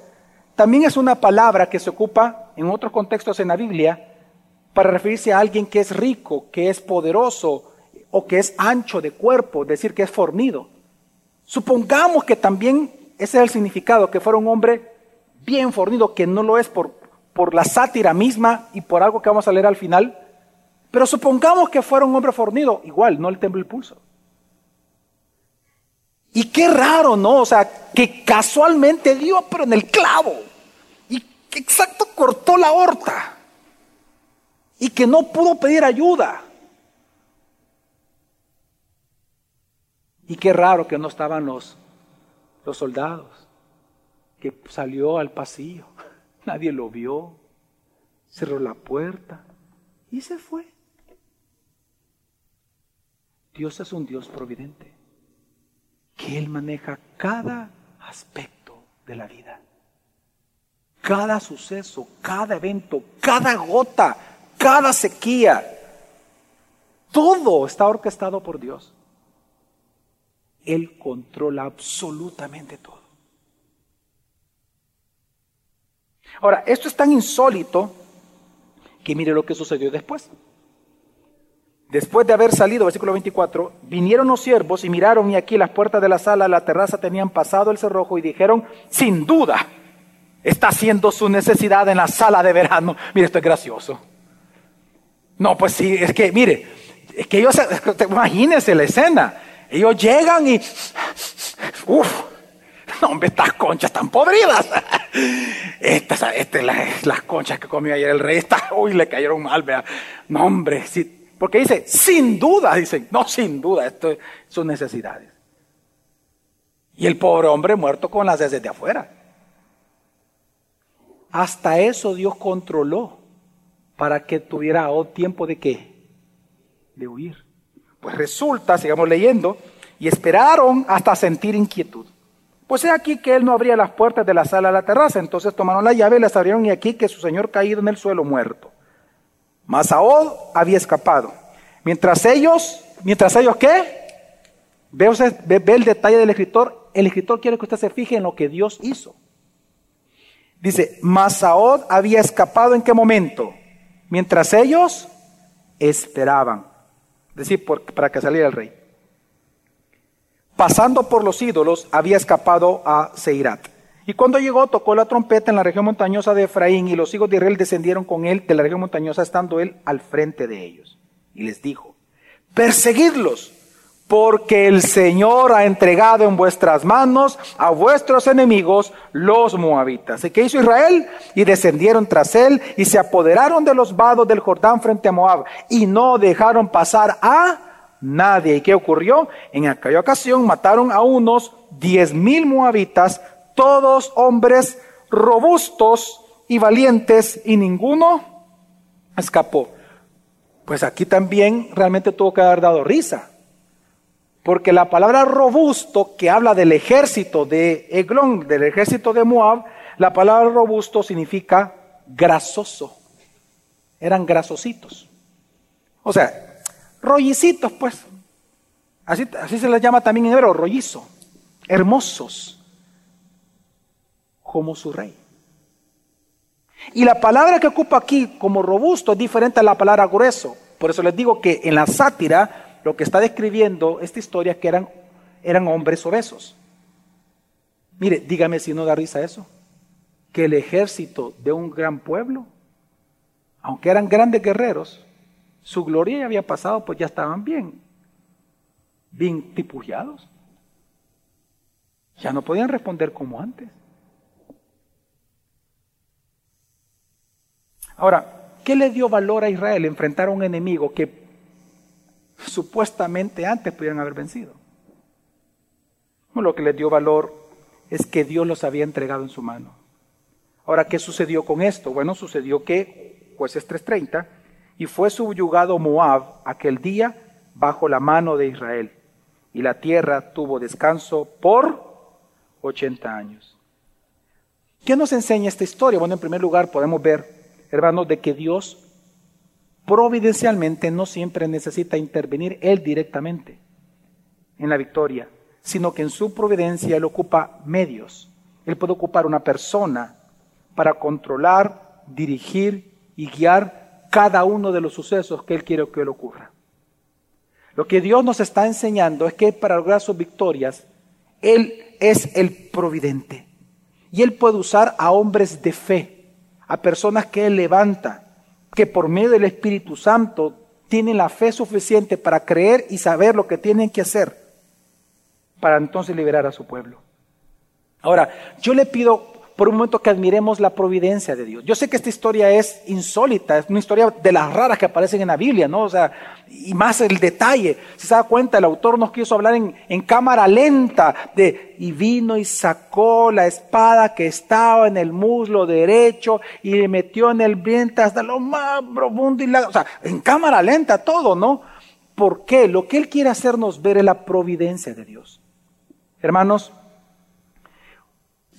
también es una palabra que se ocupa en otros contextos en la Biblia para referirse a alguien que es rico, que es poderoso o que es ancho de cuerpo, decir, que es fornido. Supongamos que también ese es el significado, que fuera un hombre bien fornido, que no lo es por, por la sátira misma y por algo que vamos a leer al final, pero supongamos que fuera un hombre fornido, igual, no le temble el pulso. Y qué raro, ¿no? O sea, que casualmente dio, pero en el clavo. Y que exacto cortó la horta. Y que no pudo pedir ayuda. Y qué raro que no estaban los, los soldados. Que salió al pasillo. Nadie lo vio. Cerró la puerta y se fue. Dios es un Dios providente que Él maneja cada aspecto de la vida. Cada suceso, cada evento, cada gota, cada sequía. Todo está orquestado por Dios. Él controla absolutamente todo. Ahora, esto es tan insólito que mire lo que sucedió después. Después de haber salido, versículo 24, vinieron los siervos y miraron y aquí las puertas de la sala, la terraza tenían pasado el cerrojo y dijeron, sin duda, está haciendo su necesidad en la sala de verano. Mire, esto es gracioso. No, pues sí, es que, mire, es que ellos, imagínense la escena. Ellos llegan y, uff, no, hombre, estas conchas están podridas. Estas, estas las, conchas que comió ayer el rey, uy, le cayeron mal, vea. No, hombre, porque dice, sin duda, dicen, no, sin duda, esto son necesidades. Y el pobre hombre muerto con las heces de afuera. Hasta eso Dios controló para que tuviera tiempo de qué? De huir. Pues resulta, sigamos leyendo, y esperaron hasta sentir inquietud. Pues es aquí que él no abría las puertas de la sala a la terraza. Entonces tomaron la llave las abrieron y aquí que su señor caído en el suelo muerto. Masaod había escapado. Mientras ellos, mientras ellos qué? Ve, ve, el detalle del escritor. El escritor quiere que usted se fije en lo que Dios hizo. Dice, Masaod había escapado en qué momento? Mientras ellos esperaban. Decir, para que saliera el rey. Pasando por los ídolos, había escapado a Seirat. Y cuando llegó, tocó la trompeta en la región montañosa de Efraín, y los hijos de Israel descendieron con él de la región montañosa, estando él al frente de ellos. Y les dijo, perseguidlos, porque el Señor ha entregado en vuestras manos a vuestros enemigos, los moabitas. ¿Y qué hizo Israel? Y descendieron tras él y se apoderaron de los vados del Jordán frente a Moab y no dejaron pasar a nadie. ¿Y qué ocurrió? En aquella ocasión mataron a unos diez mil moabitas todos hombres robustos y valientes, y ninguno escapó. Pues aquí también realmente tuvo que haber dado risa. Porque la palabra robusto, que habla del ejército de Eglón, del ejército de Moab, la palabra robusto significa grasoso. Eran grasositos. O sea, rollicitos, pues. Así, se les llama también en hebreo, rollizo. Hermosos como su rey. Y la palabra que ocupa aquí como robusto es diferente a la palabra grueso. Por eso les digo que en la sátira lo que está describiendo esta historia que eran, eran hombres obesos. Mire, dígame si no da risa eso. Que el ejército de un gran pueblo, aunque eran grandes guerreros, su gloria ya había pasado, pues ya estaban bien, bien tipullados. Ya no podían responder como antes. Ahora, ¿qué le dio valor a Israel enfrentar a un enemigo que supuestamente antes pudieran haber vencido? lo que le dio valor es que Dios los había entregado en su mano. Ahora, ¿qué sucedió con esto? Bueno, sucedió que, jueces 3.30, y fue subyugado Moab aquel día bajo la mano de Israel, y la tierra tuvo descanso por 80 años. ¿Qué nos enseña esta historia? Bueno, en primer lugar podemos ver hermanos, de que Dios providencialmente no siempre necesita intervenir Él directamente en la victoria, sino que en su providencia Él ocupa medios. Él puede ocupar una persona para controlar, dirigir y guiar cada uno de los sucesos que Él quiere que le ocurra. Lo que Dios nos está enseñando es que para lograr sus victorias, Él es el providente. Y Él puede usar a hombres de fe, a personas que Él levanta, que por medio del Espíritu Santo tienen la fe suficiente para creer y saber lo que tienen que hacer para entonces liberar a su pueblo. Ahora, yo le pido por un momento que admiremos la providencia de Dios. Yo sé que esta historia es insólita, es una historia de las raras que aparecen en la Biblia, ¿no? O sea, y más el detalle. Si se da cuenta, el autor nos quiso hablar en, cámara lenta de, y vino y sacó la espada que estaba en el muslo derecho y le metió en el vientre hasta lo más profundo y la, o sea, en cámara lenta todo, ¿no? ¿Por qué? Lo que él quiere hacernos ver es la providencia de Dios. Hermanos,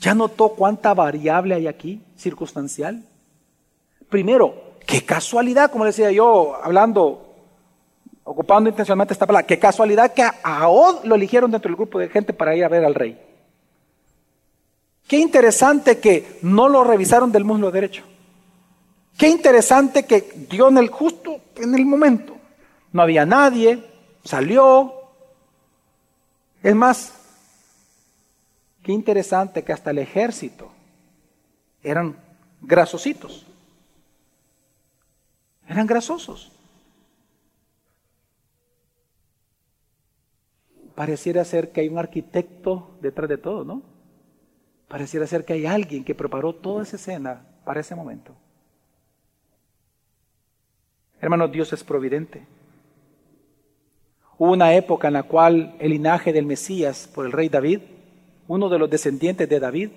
¿Ya notó cuánta variable hay aquí, circunstancial? Primero, qué casualidad, como decía yo, hablando, ocupando intencionalmente esta palabra, qué casualidad que a Od lo eligieron dentro del grupo de gente para ir a ver al rey. Qué interesante que no lo revisaron del muslo derecho. Qué interesante que dio en el justo, en el momento. No había nadie, salió. Es más, Qué interesante que hasta el ejército eran grasositos. Eran grasosos. Pareciera ser que hay un arquitecto detrás de todo, ¿no? Pareciera ser que hay alguien que preparó toda esa escena para ese momento. Hermanos, Dios es providente. Hubo una época en la cual el linaje del Mesías por el rey David uno de los descendientes de David,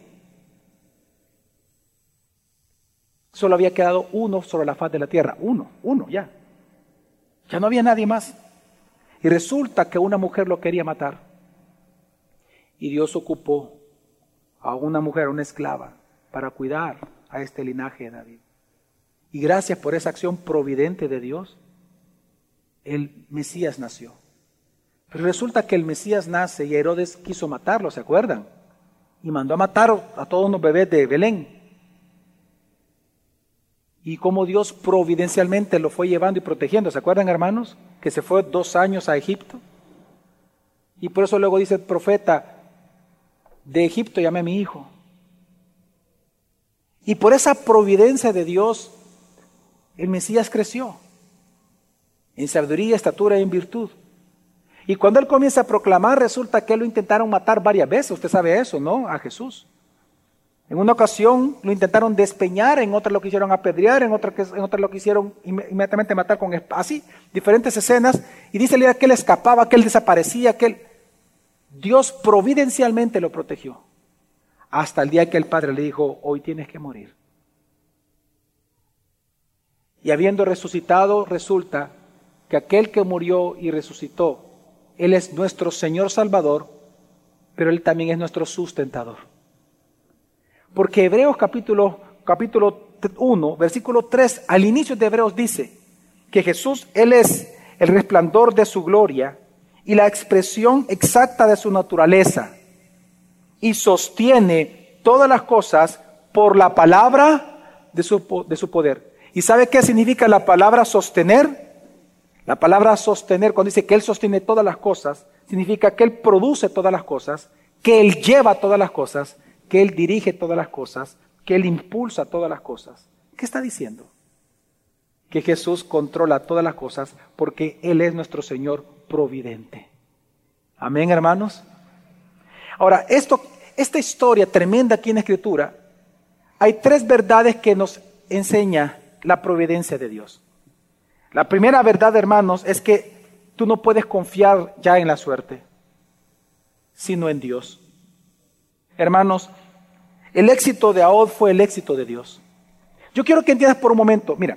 solo había quedado uno sobre la faz de la tierra, uno, uno ya. Ya no había nadie más. Y resulta que una mujer lo quería matar. Y Dios ocupó a una mujer, una esclava, para cuidar a este linaje de David. Y gracias por esa acción providente de Dios, el Mesías nació. Resulta que el Mesías nace y Herodes quiso matarlo, ¿se acuerdan? Y mandó a matar a todos los bebés de Belén. Y cómo Dios providencialmente lo fue llevando y protegiendo. ¿Se acuerdan, hermanos? Que se fue dos años a Egipto. Y por eso luego dice el profeta, de Egipto llamé a mi hijo. Y por esa providencia de Dios, el Mesías creció en sabiduría, estatura y en virtud. Y cuando él comienza a proclamar, resulta que lo intentaron matar varias veces. Usted sabe eso, ¿no? A Jesús. En una ocasión lo intentaron despeñar, en otra lo quisieron apedrear, en otra, en otra lo quisieron inmediatamente matar con así, diferentes escenas. Y dice que él escapaba, que él desaparecía, que él... Dios providencialmente lo protegió. Hasta el día que el Padre le dijo, hoy tienes que morir. Y habiendo resucitado, resulta que aquel que murió y resucitó él es nuestro Señor Salvador, pero Él también es nuestro sustentador. Porque Hebreos capítulo, capítulo 1, versículo 3, al inicio de Hebreos dice que Jesús, Él es el resplandor de su gloria y la expresión exacta de su naturaleza y sostiene todas las cosas por la palabra de su, de su poder. ¿Y sabe qué significa la palabra sostener? La palabra sostener, cuando dice que Él sostiene todas las cosas, significa que Él produce todas las cosas, que Él lleva todas las cosas, que Él dirige todas las cosas, que Él impulsa todas las cosas. ¿Qué está diciendo? Que Jesús controla todas las cosas porque Él es nuestro Señor providente. Amén, hermanos. Ahora, esto, esta historia tremenda aquí en Escritura, hay tres verdades que nos enseña la providencia de Dios. La primera verdad, hermanos, es que tú no puedes confiar ya en la suerte, sino en Dios. Hermanos, el éxito de Ahod fue el éxito de Dios. Yo quiero que entiendas por un momento, mira,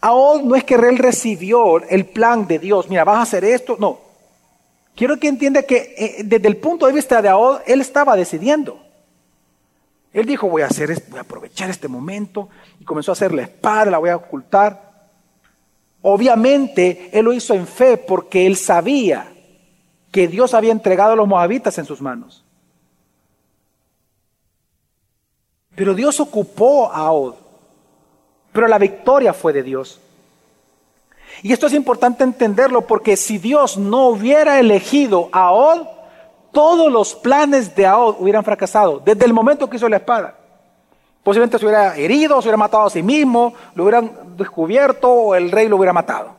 Ahod no es que él recibió el plan de Dios, mira, vas a hacer esto, no. Quiero que entienda que eh, desde el punto de vista de Ahod, él estaba decidiendo. Él dijo, voy a hacer, voy a aprovechar este momento y comenzó a hacer la espada, la voy a ocultar. Obviamente él lo hizo en fe porque él sabía que Dios había entregado a los moabitas en sus manos. Pero Dios ocupó a Od. Pero la victoria fue de Dios. Y esto es importante entenderlo porque si Dios no hubiera elegido a Od, todos los planes de Ahod hubieran fracasado desde el momento que hizo la espada. Posiblemente se hubiera herido, se hubiera matado a sí mismo, lo hubieran descubierto o el rey lo hubiera matado.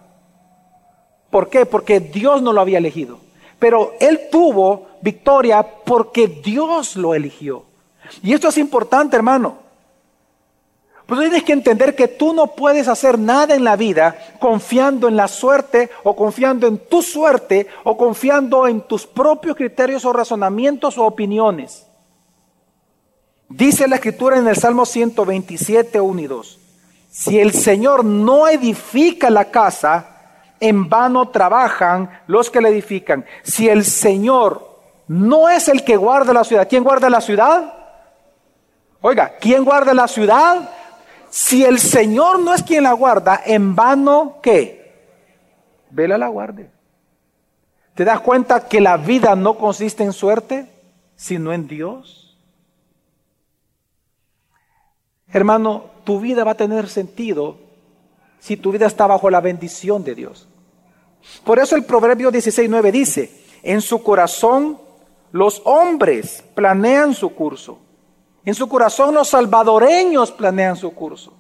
¿Por qué? Porque Dios no lo había elegido. Pero él tuvo victoria porque Dios lo eligió. Y esto es importante, hermano. Pues tienes que entender que tú no puedes hacer nada en la vida confiando en la suerte o confiando en tu suerte o confiando en tus propios criterios o razonamientos o opiniones. Dice la escritura en el Salmo 127, 1 y 2. Si el Señor no edifica la casa, en vano trabajan los que la edifican. Si el Señor no es el que guarda la ciudad, ¿quién guarda la ciudad? Oiga, ¿quién guarda la ciudad? Si el Señor no es quien la guarda, en vano, ¿qué? Vela la guarde. ¿Te das cuenta que la vida no consiste en suerte, sino en Dios? Hermano, tu vida va a tener sentido si tu vida está bajo la bendición de Dios. Por eso el Proverbio 16.9 dice, en su corazón los hombres planean su curso en su corazón los salvadoreños planean su curso.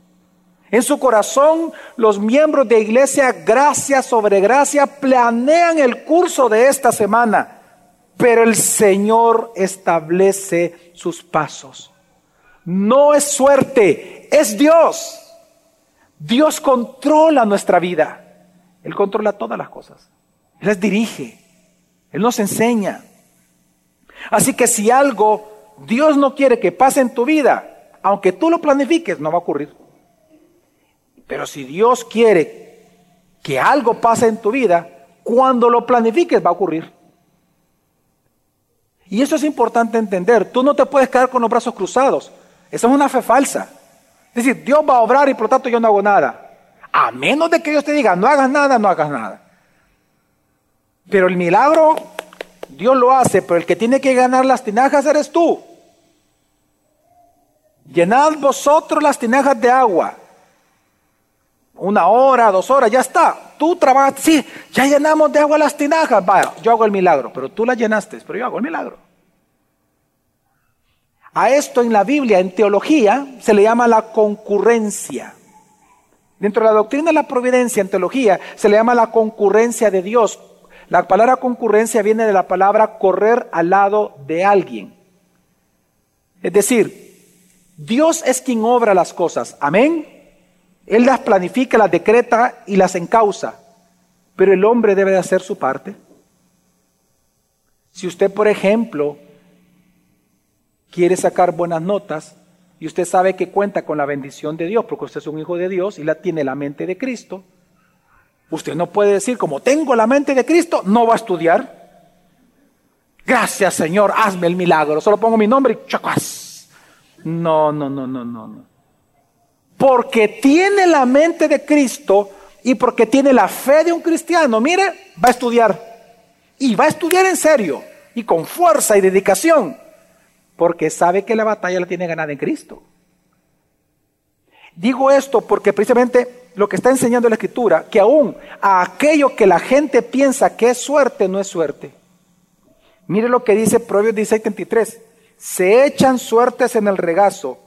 En su corazón los miembros de iglesia gracia sobre gracia planean el curso de esta semana. Pero el Señor establece sus pasos. No es suerte, es Dios. Dios controla nuestra vida. Él controla todas las cosas. Él las dirige. Él nos enseña. Así que si algo Dios no quiere que pase en tu vida, aunque tú lo planifiques, no va a ocurrir. Pero si Dios quiere que algo pase en tu vida, cuando lo planifiques va a ocurrir. Y eso es importante entender. Tú no te puedes quedar con los brazos cruzados. Eso es una fe falsa. Es decir, Dios va a obrar y por lo tanto yo no hago nada. A menos de que Dios te diga, no hagas nada, no hagas nada. Pero el milagro, Dios lo hace, pero el que tiene que ganar las tinajas eres tú. Llenad vosotros las tinajas de agua. Una hora, dos horas, ya está. Tú trabajas, sí, ya llenamos de agua las tinajas. Vaya, yo hago el milagro, pero tú las llenaste, pero yo hago el milagro. A esto en la Biblia, en teología, se le llama la concurrencia. Dentro de la doctrina de la providencia, en teología, se le llama la concurrencia de Dios. La palabra concurrencia viene de la palabra correr al lado de alguien. Es decir, Dios es quien obra las cosas. Amén. Él las planifica, las decreta y las encausa. Pero el hombre debe de hacer su parte. Si usted, por ejemplo, quiere sacar buenas notas y usted sabe que cuenta con la bendición de Dios, porque usted es un hijo de Dios y la tiene la mente de Cristo, usted no puede decir, como tengo la mente de Cristo, no va a estudiar. Gracias, Señor, hazme el milagro. Solo pongo mi nombre y chacas. No, no, no, no, no, no. Porque tiene la mente de Cristo y porque tiene la fe de un cristiano, mire, va a estudiar. Y va a estudiar en serio y con fuerza y dedicación. Porque sabe que la batalla la tiene ganada en Cristo. Digo esto porque precisamente lo que está enseñando la Escritura, que aún a aquello que la gente piensa que es suerte, no es suerte. Mire lo que dice Proverbios 16:33 se echan suertes en el regazo,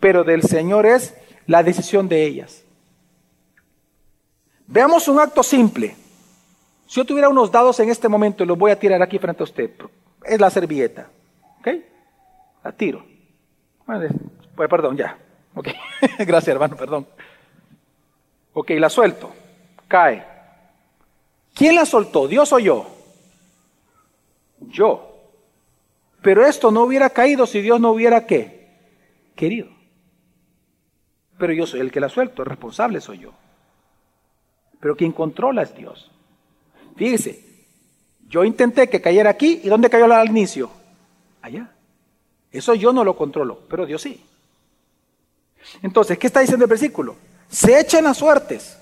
pero del Señor es la decisión de ellas. Veamos un acto simple. Si yo tuviera unos dados en este momento los voy a tirar aquí frente a usted, es la servilleta. ¿Ok? La tiro. Bueno, pues, perdón, ya. Ok. Gracias, hermano, perdón. Ok, la suelto. Cae. ¿Quién la soltó? ¿Dios o yo? Yo. Pero esto no hubiera caído si Dios no hubiera qué? Querido. Pero yo soy el que la suelto, el responsable soy yo. Pero quien controla es Dios. Fíjese, yo intenté que cayera aquí y ¿dónde cayó al inicio? Allá. Eso yo no lo controlo, pero Dios sí. Entonces, ¿qué está diciendo el versículo? Se echan las suertes,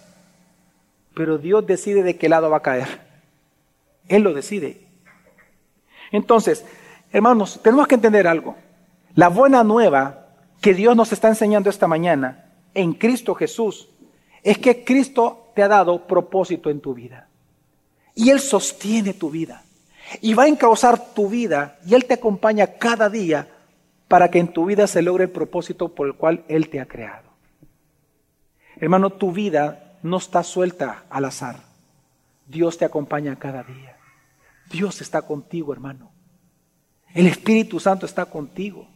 pero Dios decide de qué lado va a caer. Él lo decide. Entonces, Hermanos, tenemos que entender algo. La buena nueva que Dios nos está enseñando esta mañana en Cristo Jesús es que Cristo te ha dado propósito en tu vida. Y Él sostiene tu vida. Y va a encauzar tu vida y Él te acompaña cada día para que en tu vida se logre el propósito por el cual Él te ha creado. Hermano, tu vida no está suelta al azar. Dios te acompaña cada día. Dios está contigo, hermano. El Espíritu Santo está contigo.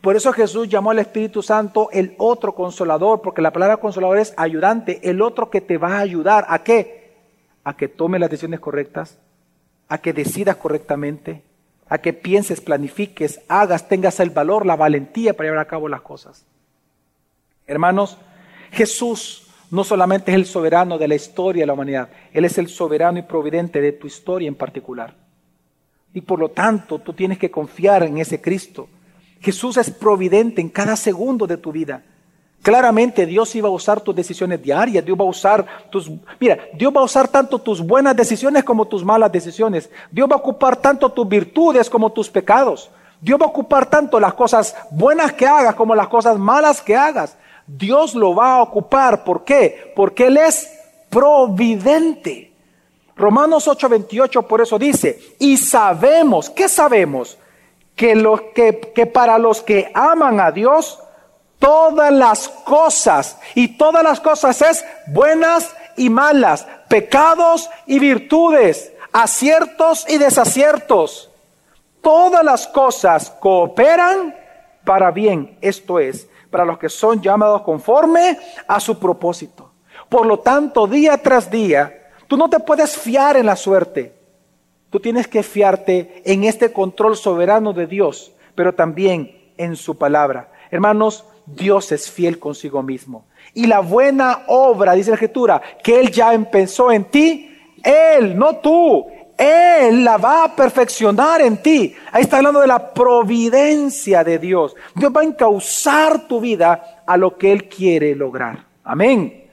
Por eso Jesús llamó al Espíritu Santo el otro consolador, porque la palabra consolador es ayudante, el otro que te va a ayudar. ¿A qué? A que tome las decisiones correctas, a que decidas correctamente, a que pienses, planifiques, hagas, tengas el valor, la valentía para llevar a cabo las cosas. Hermanos, Jesús no solamente es el soberano de la historia de la humanidad, Él es el soberano y providente de tu historia en particular. Y por lo tanto, tú tienes que confiar en ese Cristo. Jesús es providente en cada segundo de tu vida. Claramente Dios iba a usar tus decisiones diarias, Dios va a usar tus... Mira, Dios va a usar tanto tus buenas decisiones como tus malas decisiones. Dios va a ocupar tanto tus virtudes como tus pecados. Dios va a ocupar tanto las cosas buenas que hagas como las cosas malas que hagas. Dios lo va a ocupar. ¿Por qué? Porque Él es providente. Romanos 8:28 por eso dice, y sabemos, ¿qué sabemos? Que, lo, que, que para los que aman a Dios, todas las cosas, y todas las cosas es buenas y malas, pecados y virtudes, aciertos y desaciertos. Todas las cosas cooperan para bien, esto es, para los que son llamados conforme a su propósito. Por lo tanto, día tras día, tú no te puedes fiar en la suerte. Tú tienes que fiarte en este control soberano de Dios, pero también en su palabra. Hermanos, Dios es fiel consigo mismo. Y la buena obra, dice la Escritura, que Él ya empezó en ti, Él, no tú, Él la va a perfeccionar en ti. Ahí está hablando de la providencia de Dios. Dios va a encauzar tu vida a lo que Él quiere lograr. Amén.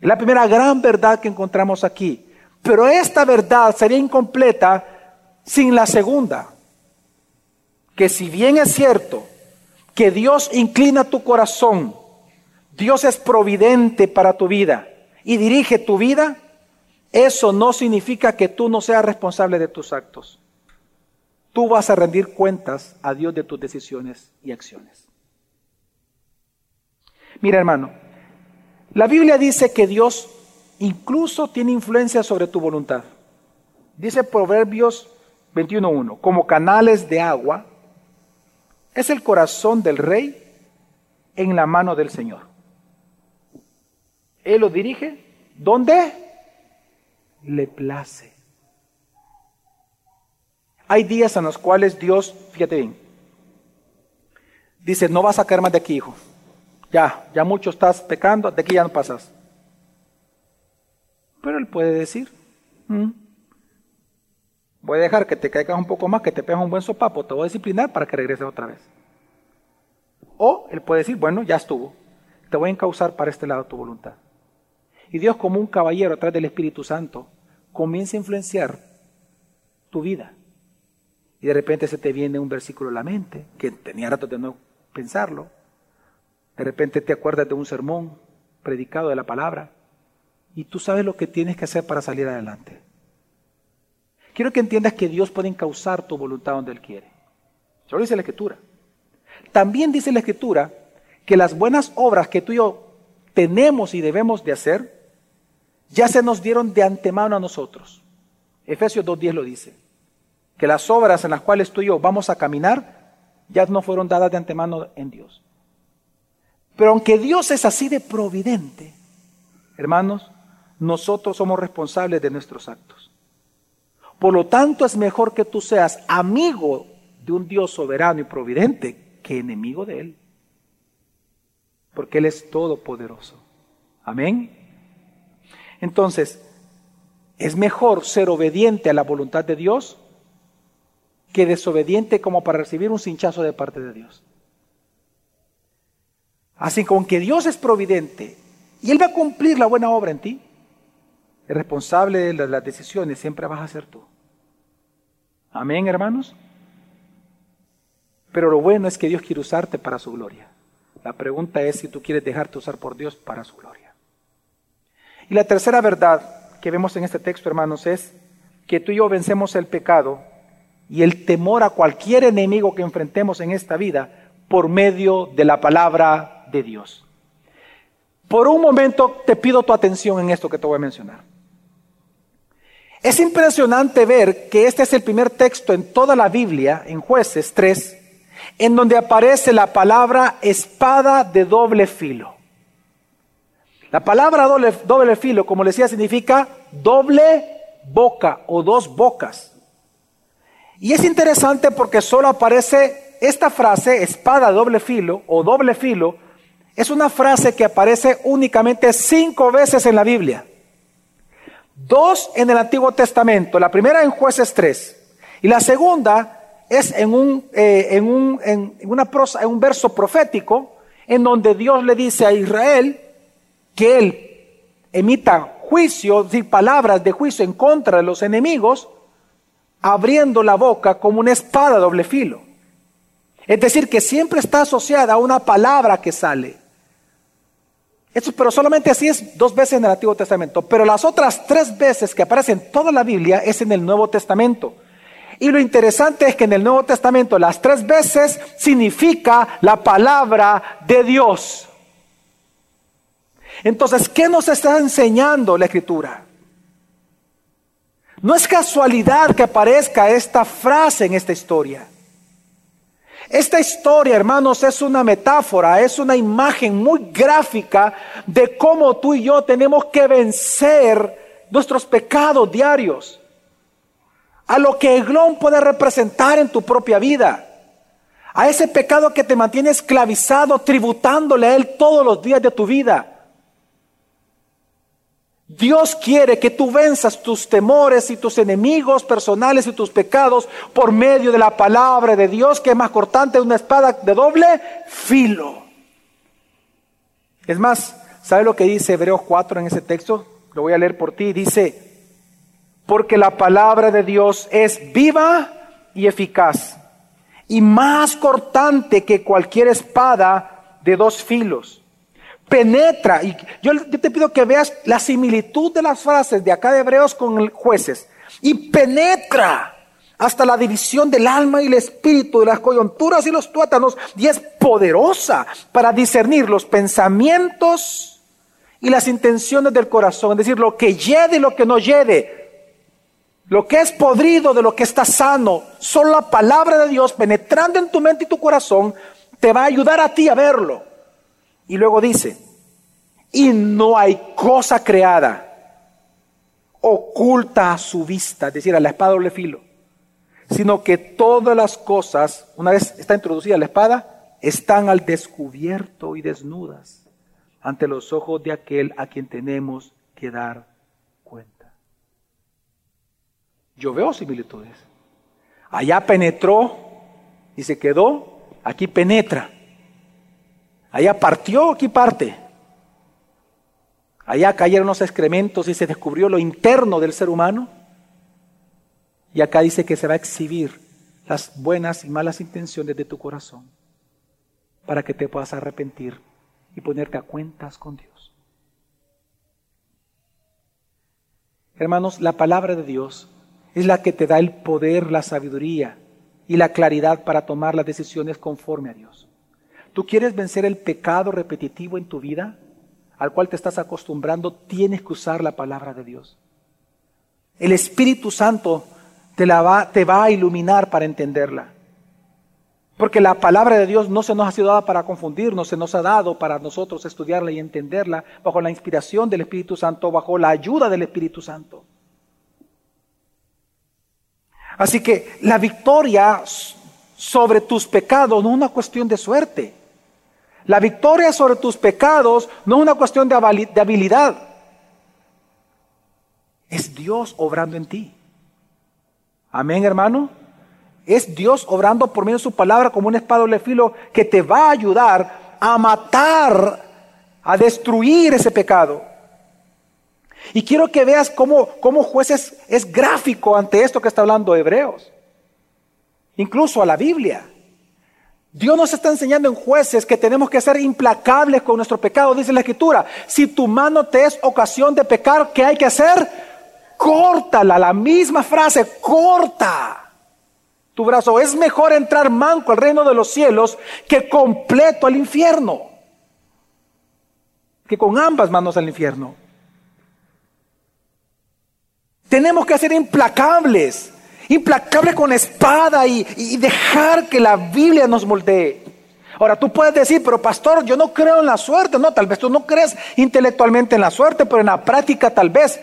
Es la primera gran verdad que encontramos aquí. Pero esta verdad sería incompleta sin la segunda. Que si bien es cierto, que Dios inclina tu corazón, Dios es providente para tu vida y dirige tu vida, eso no significa que tú no seas responsable de tus actos. Tú vas a rendir cuentas a Dios de tus decisiones y acciones. Mira hermano, la Biblia dice que Dios incluso tiene influencia sobre tu voluntad. Dice Proverbios 21.1, como canales de agua es el corazón del rey en la mano del Señor. Él lo dirige donde le place. Hay días en los cuales Dios, fíjate bien, dice, no vas a sacar más de aquí, hijo. Ya, ya mucho estás pecando, de aquí ya no pasas. Pero Él puede decir, mm, Voy a dejar que te caigas un poco más, que te pegas un buen sopapo, te voy a disciplinar para que regreses otra vez. O él puede decir, bueno, ya estuvo, te voy a encauzar para este lado tu voluntad. Y Dios como un caballero a través del Espíritu Santo comienza a influenciar tu vida. Y de repente se te viene un versículo a la mente, que tenía rato de no pensarlo. De repente te acuerdas de un sermón predicado de la palabra y tú sabes lo que tienes que hacer para salir adelante. Quiero que entiendas que Dios puede encauzar tu voluntad donde Él quiere. Eso lo dice la Escritura. También dice la Escritura que las buenas obras que tú y yo tenemos y debemos de hacer, ya se nos dieron de antemano a nosotros. Efesios 2.10 lo dice. Que las obras en las cuales tú y yo vamos a caminar, ya no fueron dadas de antemano en Dios. Pero aunque Dios es así de providente, hermanos, nosotros somos responsables de nuestros actos. Por lo tanto, es mejor que tú seas amigo de un Dios soberano y providente que enemigo de Él. Porque Él es todopoderoso. Amén. Entonces, es mejor ser obediente a la voluntad de Dios que desobediente como para recibir un cinchazo de parte de Dios. Así como que Dios es providente y Él va a cumplir la buena obra en ti, el responsable de las decisiones siempre vas a ser tú. Amén, hermanos. Pero lo bueno es que Dios quiere usarte para su gloria. La pregunta es si tú quieres dejarte usar por Dios para su gloria. Y la tercera verdad que vemos en este texto, hermanos, es que tú y yo vencemos el pecado y el temor a cualquier enemigo que enfrentemos en esta vida por medio de la palabra de Dios. Por un momento te pido tu atención en esto que te voy a mencionar. Es impresionante ver que este es el primer texto en toda la Biblia, en jueces 3, en donde aparece la palabra espada de doble filo. La palabra doble, filo, como le decía, significa doble boca o dos bocas. Y es interesante porque solo aparece esta frase, espada doble filo o doble filo, es una frase que aparece únicamente cinco veces en la Biblia. Dos en el Antiguo Testamento, la primera en jueces 3 y la segunda es en un, eh, en un, en una prosa, en un verso profético en donde Dios le dice a Israel que él emita juicio, es decir, palabras de juicio en contra de los enemigos, abriendo la boca como una espada doble filo. Es decir, que siempre está asociada a una palabra que sale. Eso, pero solamente así es dos veces en el Antiguo Testamento. Pero las otras tres veces que aparecen en toda la Biblia es en el Nuevo Testamento. Y lo interesante es que en el Nuevo Testamento las tres veces significa la palabra de Dios. Entonces, ¿qué nos está enseñando la Escritura? No es casualidad que aparezca esta frase en esta historia. Esta historia, hermanos, es una metáfora, es una imagen muy gráfica de cómo tú y yo tenemos que vencer nuestros pecados diarios. A lo que Eglón puede representar en tu propia vida. A ese pecado que te mantiene esclavizado, tributándole a Él todos los días de tu vida. Dios quiere que tú venzas tus temores y tus enemigos personales y tus pecados por medio de la palabra de Dios, que es más cortante una espada de doble filo. Es más, ¿sabe lo que dice Hebreos 4 en ese texto? Lo voy a leer por ti. Dice, porque la palabra de Dios es viva y eficaz y más cortante que cualquier espada de dos filos penetra. Y yo, te pido que veas la similitud de las frases de acá de Hebreos con jueces. Y penetra hasta la división del alma y el espíritu, de las coyunturas y los tuétanos, y es poderosa para discernir los pensamientos y las intenciones del corazón, es decir, lo que lleve y lo que no lleve, lo que es podrido de lo que está sano. Solo la palabra de Dios penetrando en tu mente y tu corazón te va a ayudar a ti a verlo. Y luego dice, y no hay cosa creada oculta a su vista, es decir, a la espada doble filo, sino que todas las cosas, una vez está introducida la espada, están al descubierto y desnudas ante los ojos de aquel a quien tenemos que dar cuenta. Yo veo similitudes. Allá penetró y se quedó, aquí penetra. Allá partió, aquí parte. Allá cayeron los excrementos y se descubrió lo interno del ser humano. Y acá dice que se va a exhibir las buenas y malas intenciones de tu corazón para que te puedas arrepentir y ponerte a cuentas con Dios. Hermanos, la palabra de Dios es la que te da el poder, la sabiduría y la claridad para tomar las decisiones conforme a Dios. ¿Tú quieres vencer el pecado repetitivo en tu vida al cual te estás acostumbrando? Tienes que usar la palabra de Dios. El Espíritu Santo te, la va, te va a iluminar para entenderla. Porque la palabra de Dios no se nos ha sido dada para confundirnos, se nos ha dado para nosotros estudiarla y entenderla bajo la inspiración del Espíritu Santo, bajo la ayuda del Espíritu Santo. Así que la victoria sobre tus pecados no es una cuestión de suerte. La victoria sobre tus pecados no es una cuestión de habilidad. Es Dios obrando en ti. Amén, hermano. Es Dios obrando por medio de su palabra como un espada de filo que te va a ayudar a matar, a destruir ese pecado. Y quiero que veas cómo, cómo jueces es gráfico ante esto que está hablando Hebreos. Incluso a la Biblia. Dios nos está enseñando en jueces que tenemos que ser implacables con nuestro pecado, dice la escritura. Si tu mano te es ocasión de pecar, ¿qué hay que hacer? Córtala, la misma frase, corta tu brazo. Es mejor entrar manco al reino de los cielos que completo al infierno. Que con ambas manos al infierno. Tenemos que ser implacables implacable con espada y, dejar que la Biblia nos moldee. Ahora tú puedes decir, pero pastor, yo no creo en la suerte. No, tal vez tú no crees intelectualmente en la suerte, pero en la práctica tal vez.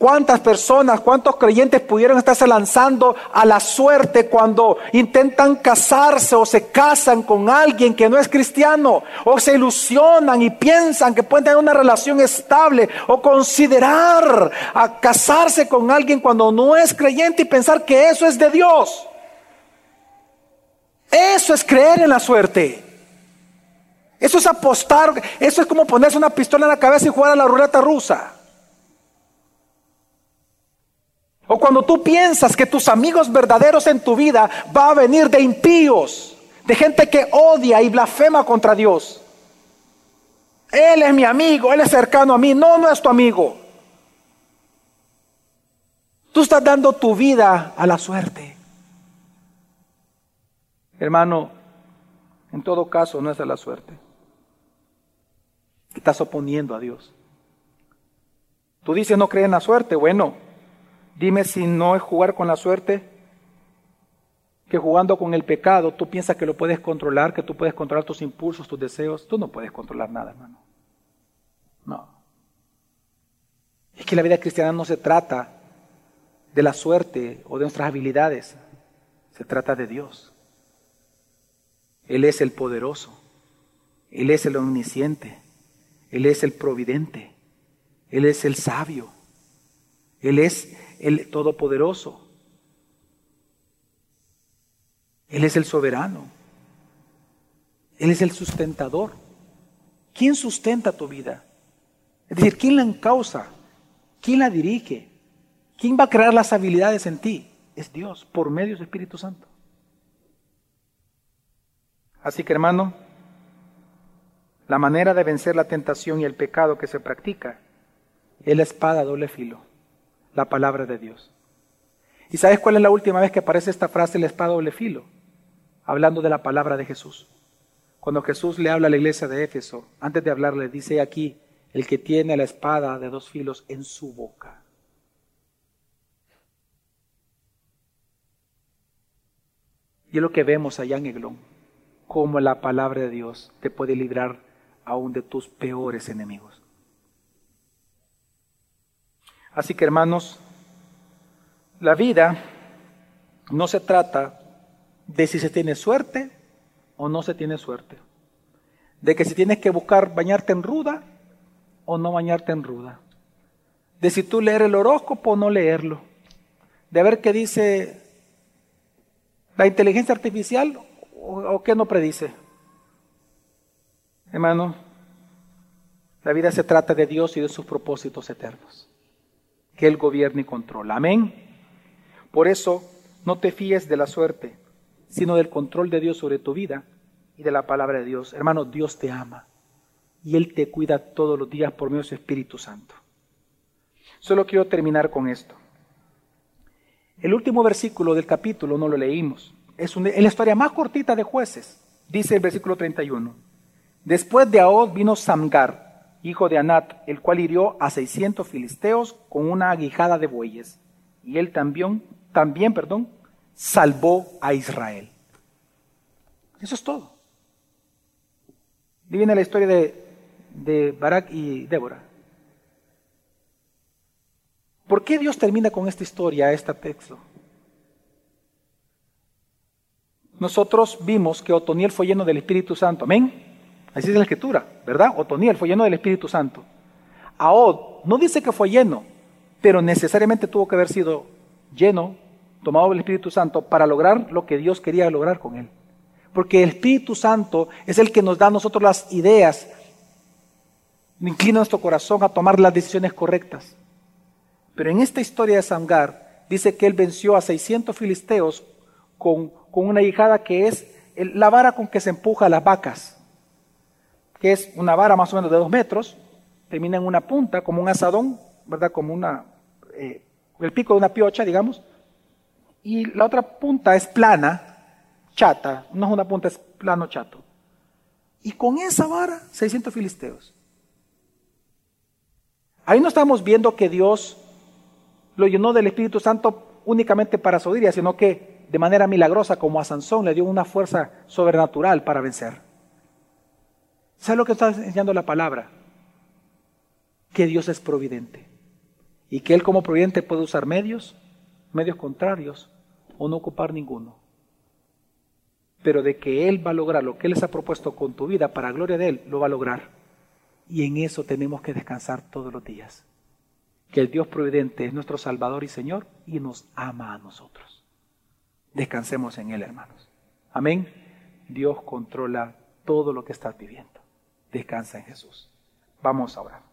¿Cuántas personas, cuántos creyentes pudieron estarse lanzando a la suerte cuando intentan casarse o se casan con alguien que no es cristiano? O se ilusionan y piensan que pueden tener una relación estable o considerar a casarse con alguien cuando no es creyente y pensar que eso es de Dios. Eso es creer en la suerte. Eso es apostar. Eso es como ponerse una pistola en la cabeza y jugar a la ruleta rusa. O cuando tú piensas que tus amigos verdaderos en tu vida va a venir de impíos, de gente que odia y blasfema contra Dios. Él es mi amigo, él es cercano a mí, no, no es tu amigo. Tú estás dando tu vida a la suerte. Hermano, en todo caso no es a la suerte. Estás oponiendo a Dios. Tú dices no crees en la suerte. Bueno, Dime si no es jugar con la suerte, que jugando con el pecado tú piensas que lo puedes controlar, que tú puedes controlar tus impulsos, tus deseos. Tú no puedes controlar nada, hermano. No. Es que la vida cristiana no se trata de la suerte o de nuestras habilidades, se trata de Dios. Él es el poderoso, Él es el omnisciente, Él es el providente, Él es el sabio, Él es el Todopoderoso. Él es el soberano. Él es el sustentador. ¿Quién sustenta tu vida? Es decir, ¿quién la encausa? ¿Quién la dirige? ¿Quién va a crear las habilidades en ti? Es Dios, por medio del Espíritu Santo. Así que hermano, la manera de vencer la tentación y el pecado que se practica es la espada doble filo la palabra de Dios. ¿Y sabes cuál es la última vez que aparece esta frase, la espada doble filo? Hablando de la palabra de Jesús. Cuando Jesús le habla a la iglesia de Éfeso, antes de hablarle, dice aquí, el que tiene la espada de dos filos en su boca. Y es lo que vemos allá en Eglón, cómo la palabra de Dios te puede librar aún de tus peores enemigos. Así que hermanos, la vida no se trata de si se tiene suerte o no se tiene suerte. De que si tienes que buscar bañarte en ruda o no bañarte en ruda. De si tú leer el horóscopo o no leerlo. De ver qué dice la inteligencia artificial o, o qué no predice. Hermano, la vida se trata de Dios y de sus propósitos eternos que Él gobierne y controla. Amén. Por eso, no te fíes de la suerte, sino del control de Dios sobre tu vida y de la palabra de Dios. Hermano, Dios te ama y Él te cuida todos los días por medio de su Espíritu Santo. Solo quiero terminar con esto. El último versículo del capítulo no lo leímos. Es, una, la historia más cortita de jueces. Dice el versículo 31. Después de Ahod vino Samgar, hijo de Anat, el cual hirió a seiscientos filisteos con una aguijada de bueyes. Y él también, también, perdón, salvó a Israel. Eso es todo. Y viene la historia de, de Barak y Débora. ¿Por qué Dios termina con esta historia, este texto? Nosotros vimos que Otoniel fue lleno del Espíritu Santo. Amén. Así es la escritura, ¿verdad? Otoniel fue lleno del Espíritu Santo. Ahod no dice que fue lleno, pero necesariamente tuvo que haber sido lleno, tomado del Espíritu Santo, para lograr lo que Dios quería lograr con él. Porque el Espíritu Santo es el que nos da a nosotros las ideas, inclina nuestro corazón a tomar las decisiones correctas. Pero en esta historia de Samgar dice que él venció a 600 filisteos con, con una hijada que es la vara con que se empuja las vacas, que es una vara más o menos de dos metros, termina en una punta, como un asadón, ¿verdad? Como una, eh, el pico de una piocha, digamos, y la otra punta es plana, chata, no es una punta, es plano chato. Y con esa vara, 600 filisteos. Ahí no estamos viendo que Dios lo llenó del Espíritu Santo únicamente para su sino que de manera milagrosa, como a Sansón, le dio una fuerza sobrenatural para vencer. ¿Sabe lo que está enseñando la palabra? Que Dios es providente y que Él como providente puede usar medios, medios contrarios o no ocupar ninguno. Pero de que Él va a lograr lo que Él les ha propuesto con tu vida para gloria de Él, lo va a lograr. Y en eso tenemos que descansar todos los días que el Dios providente es nuestro Salvador y Señor y nos ama a nosotros. Descansemos en Él, hermanos. Amén. Dios controla todo lo que estás viviendo. Descansa en Jesús. Vamos a orar.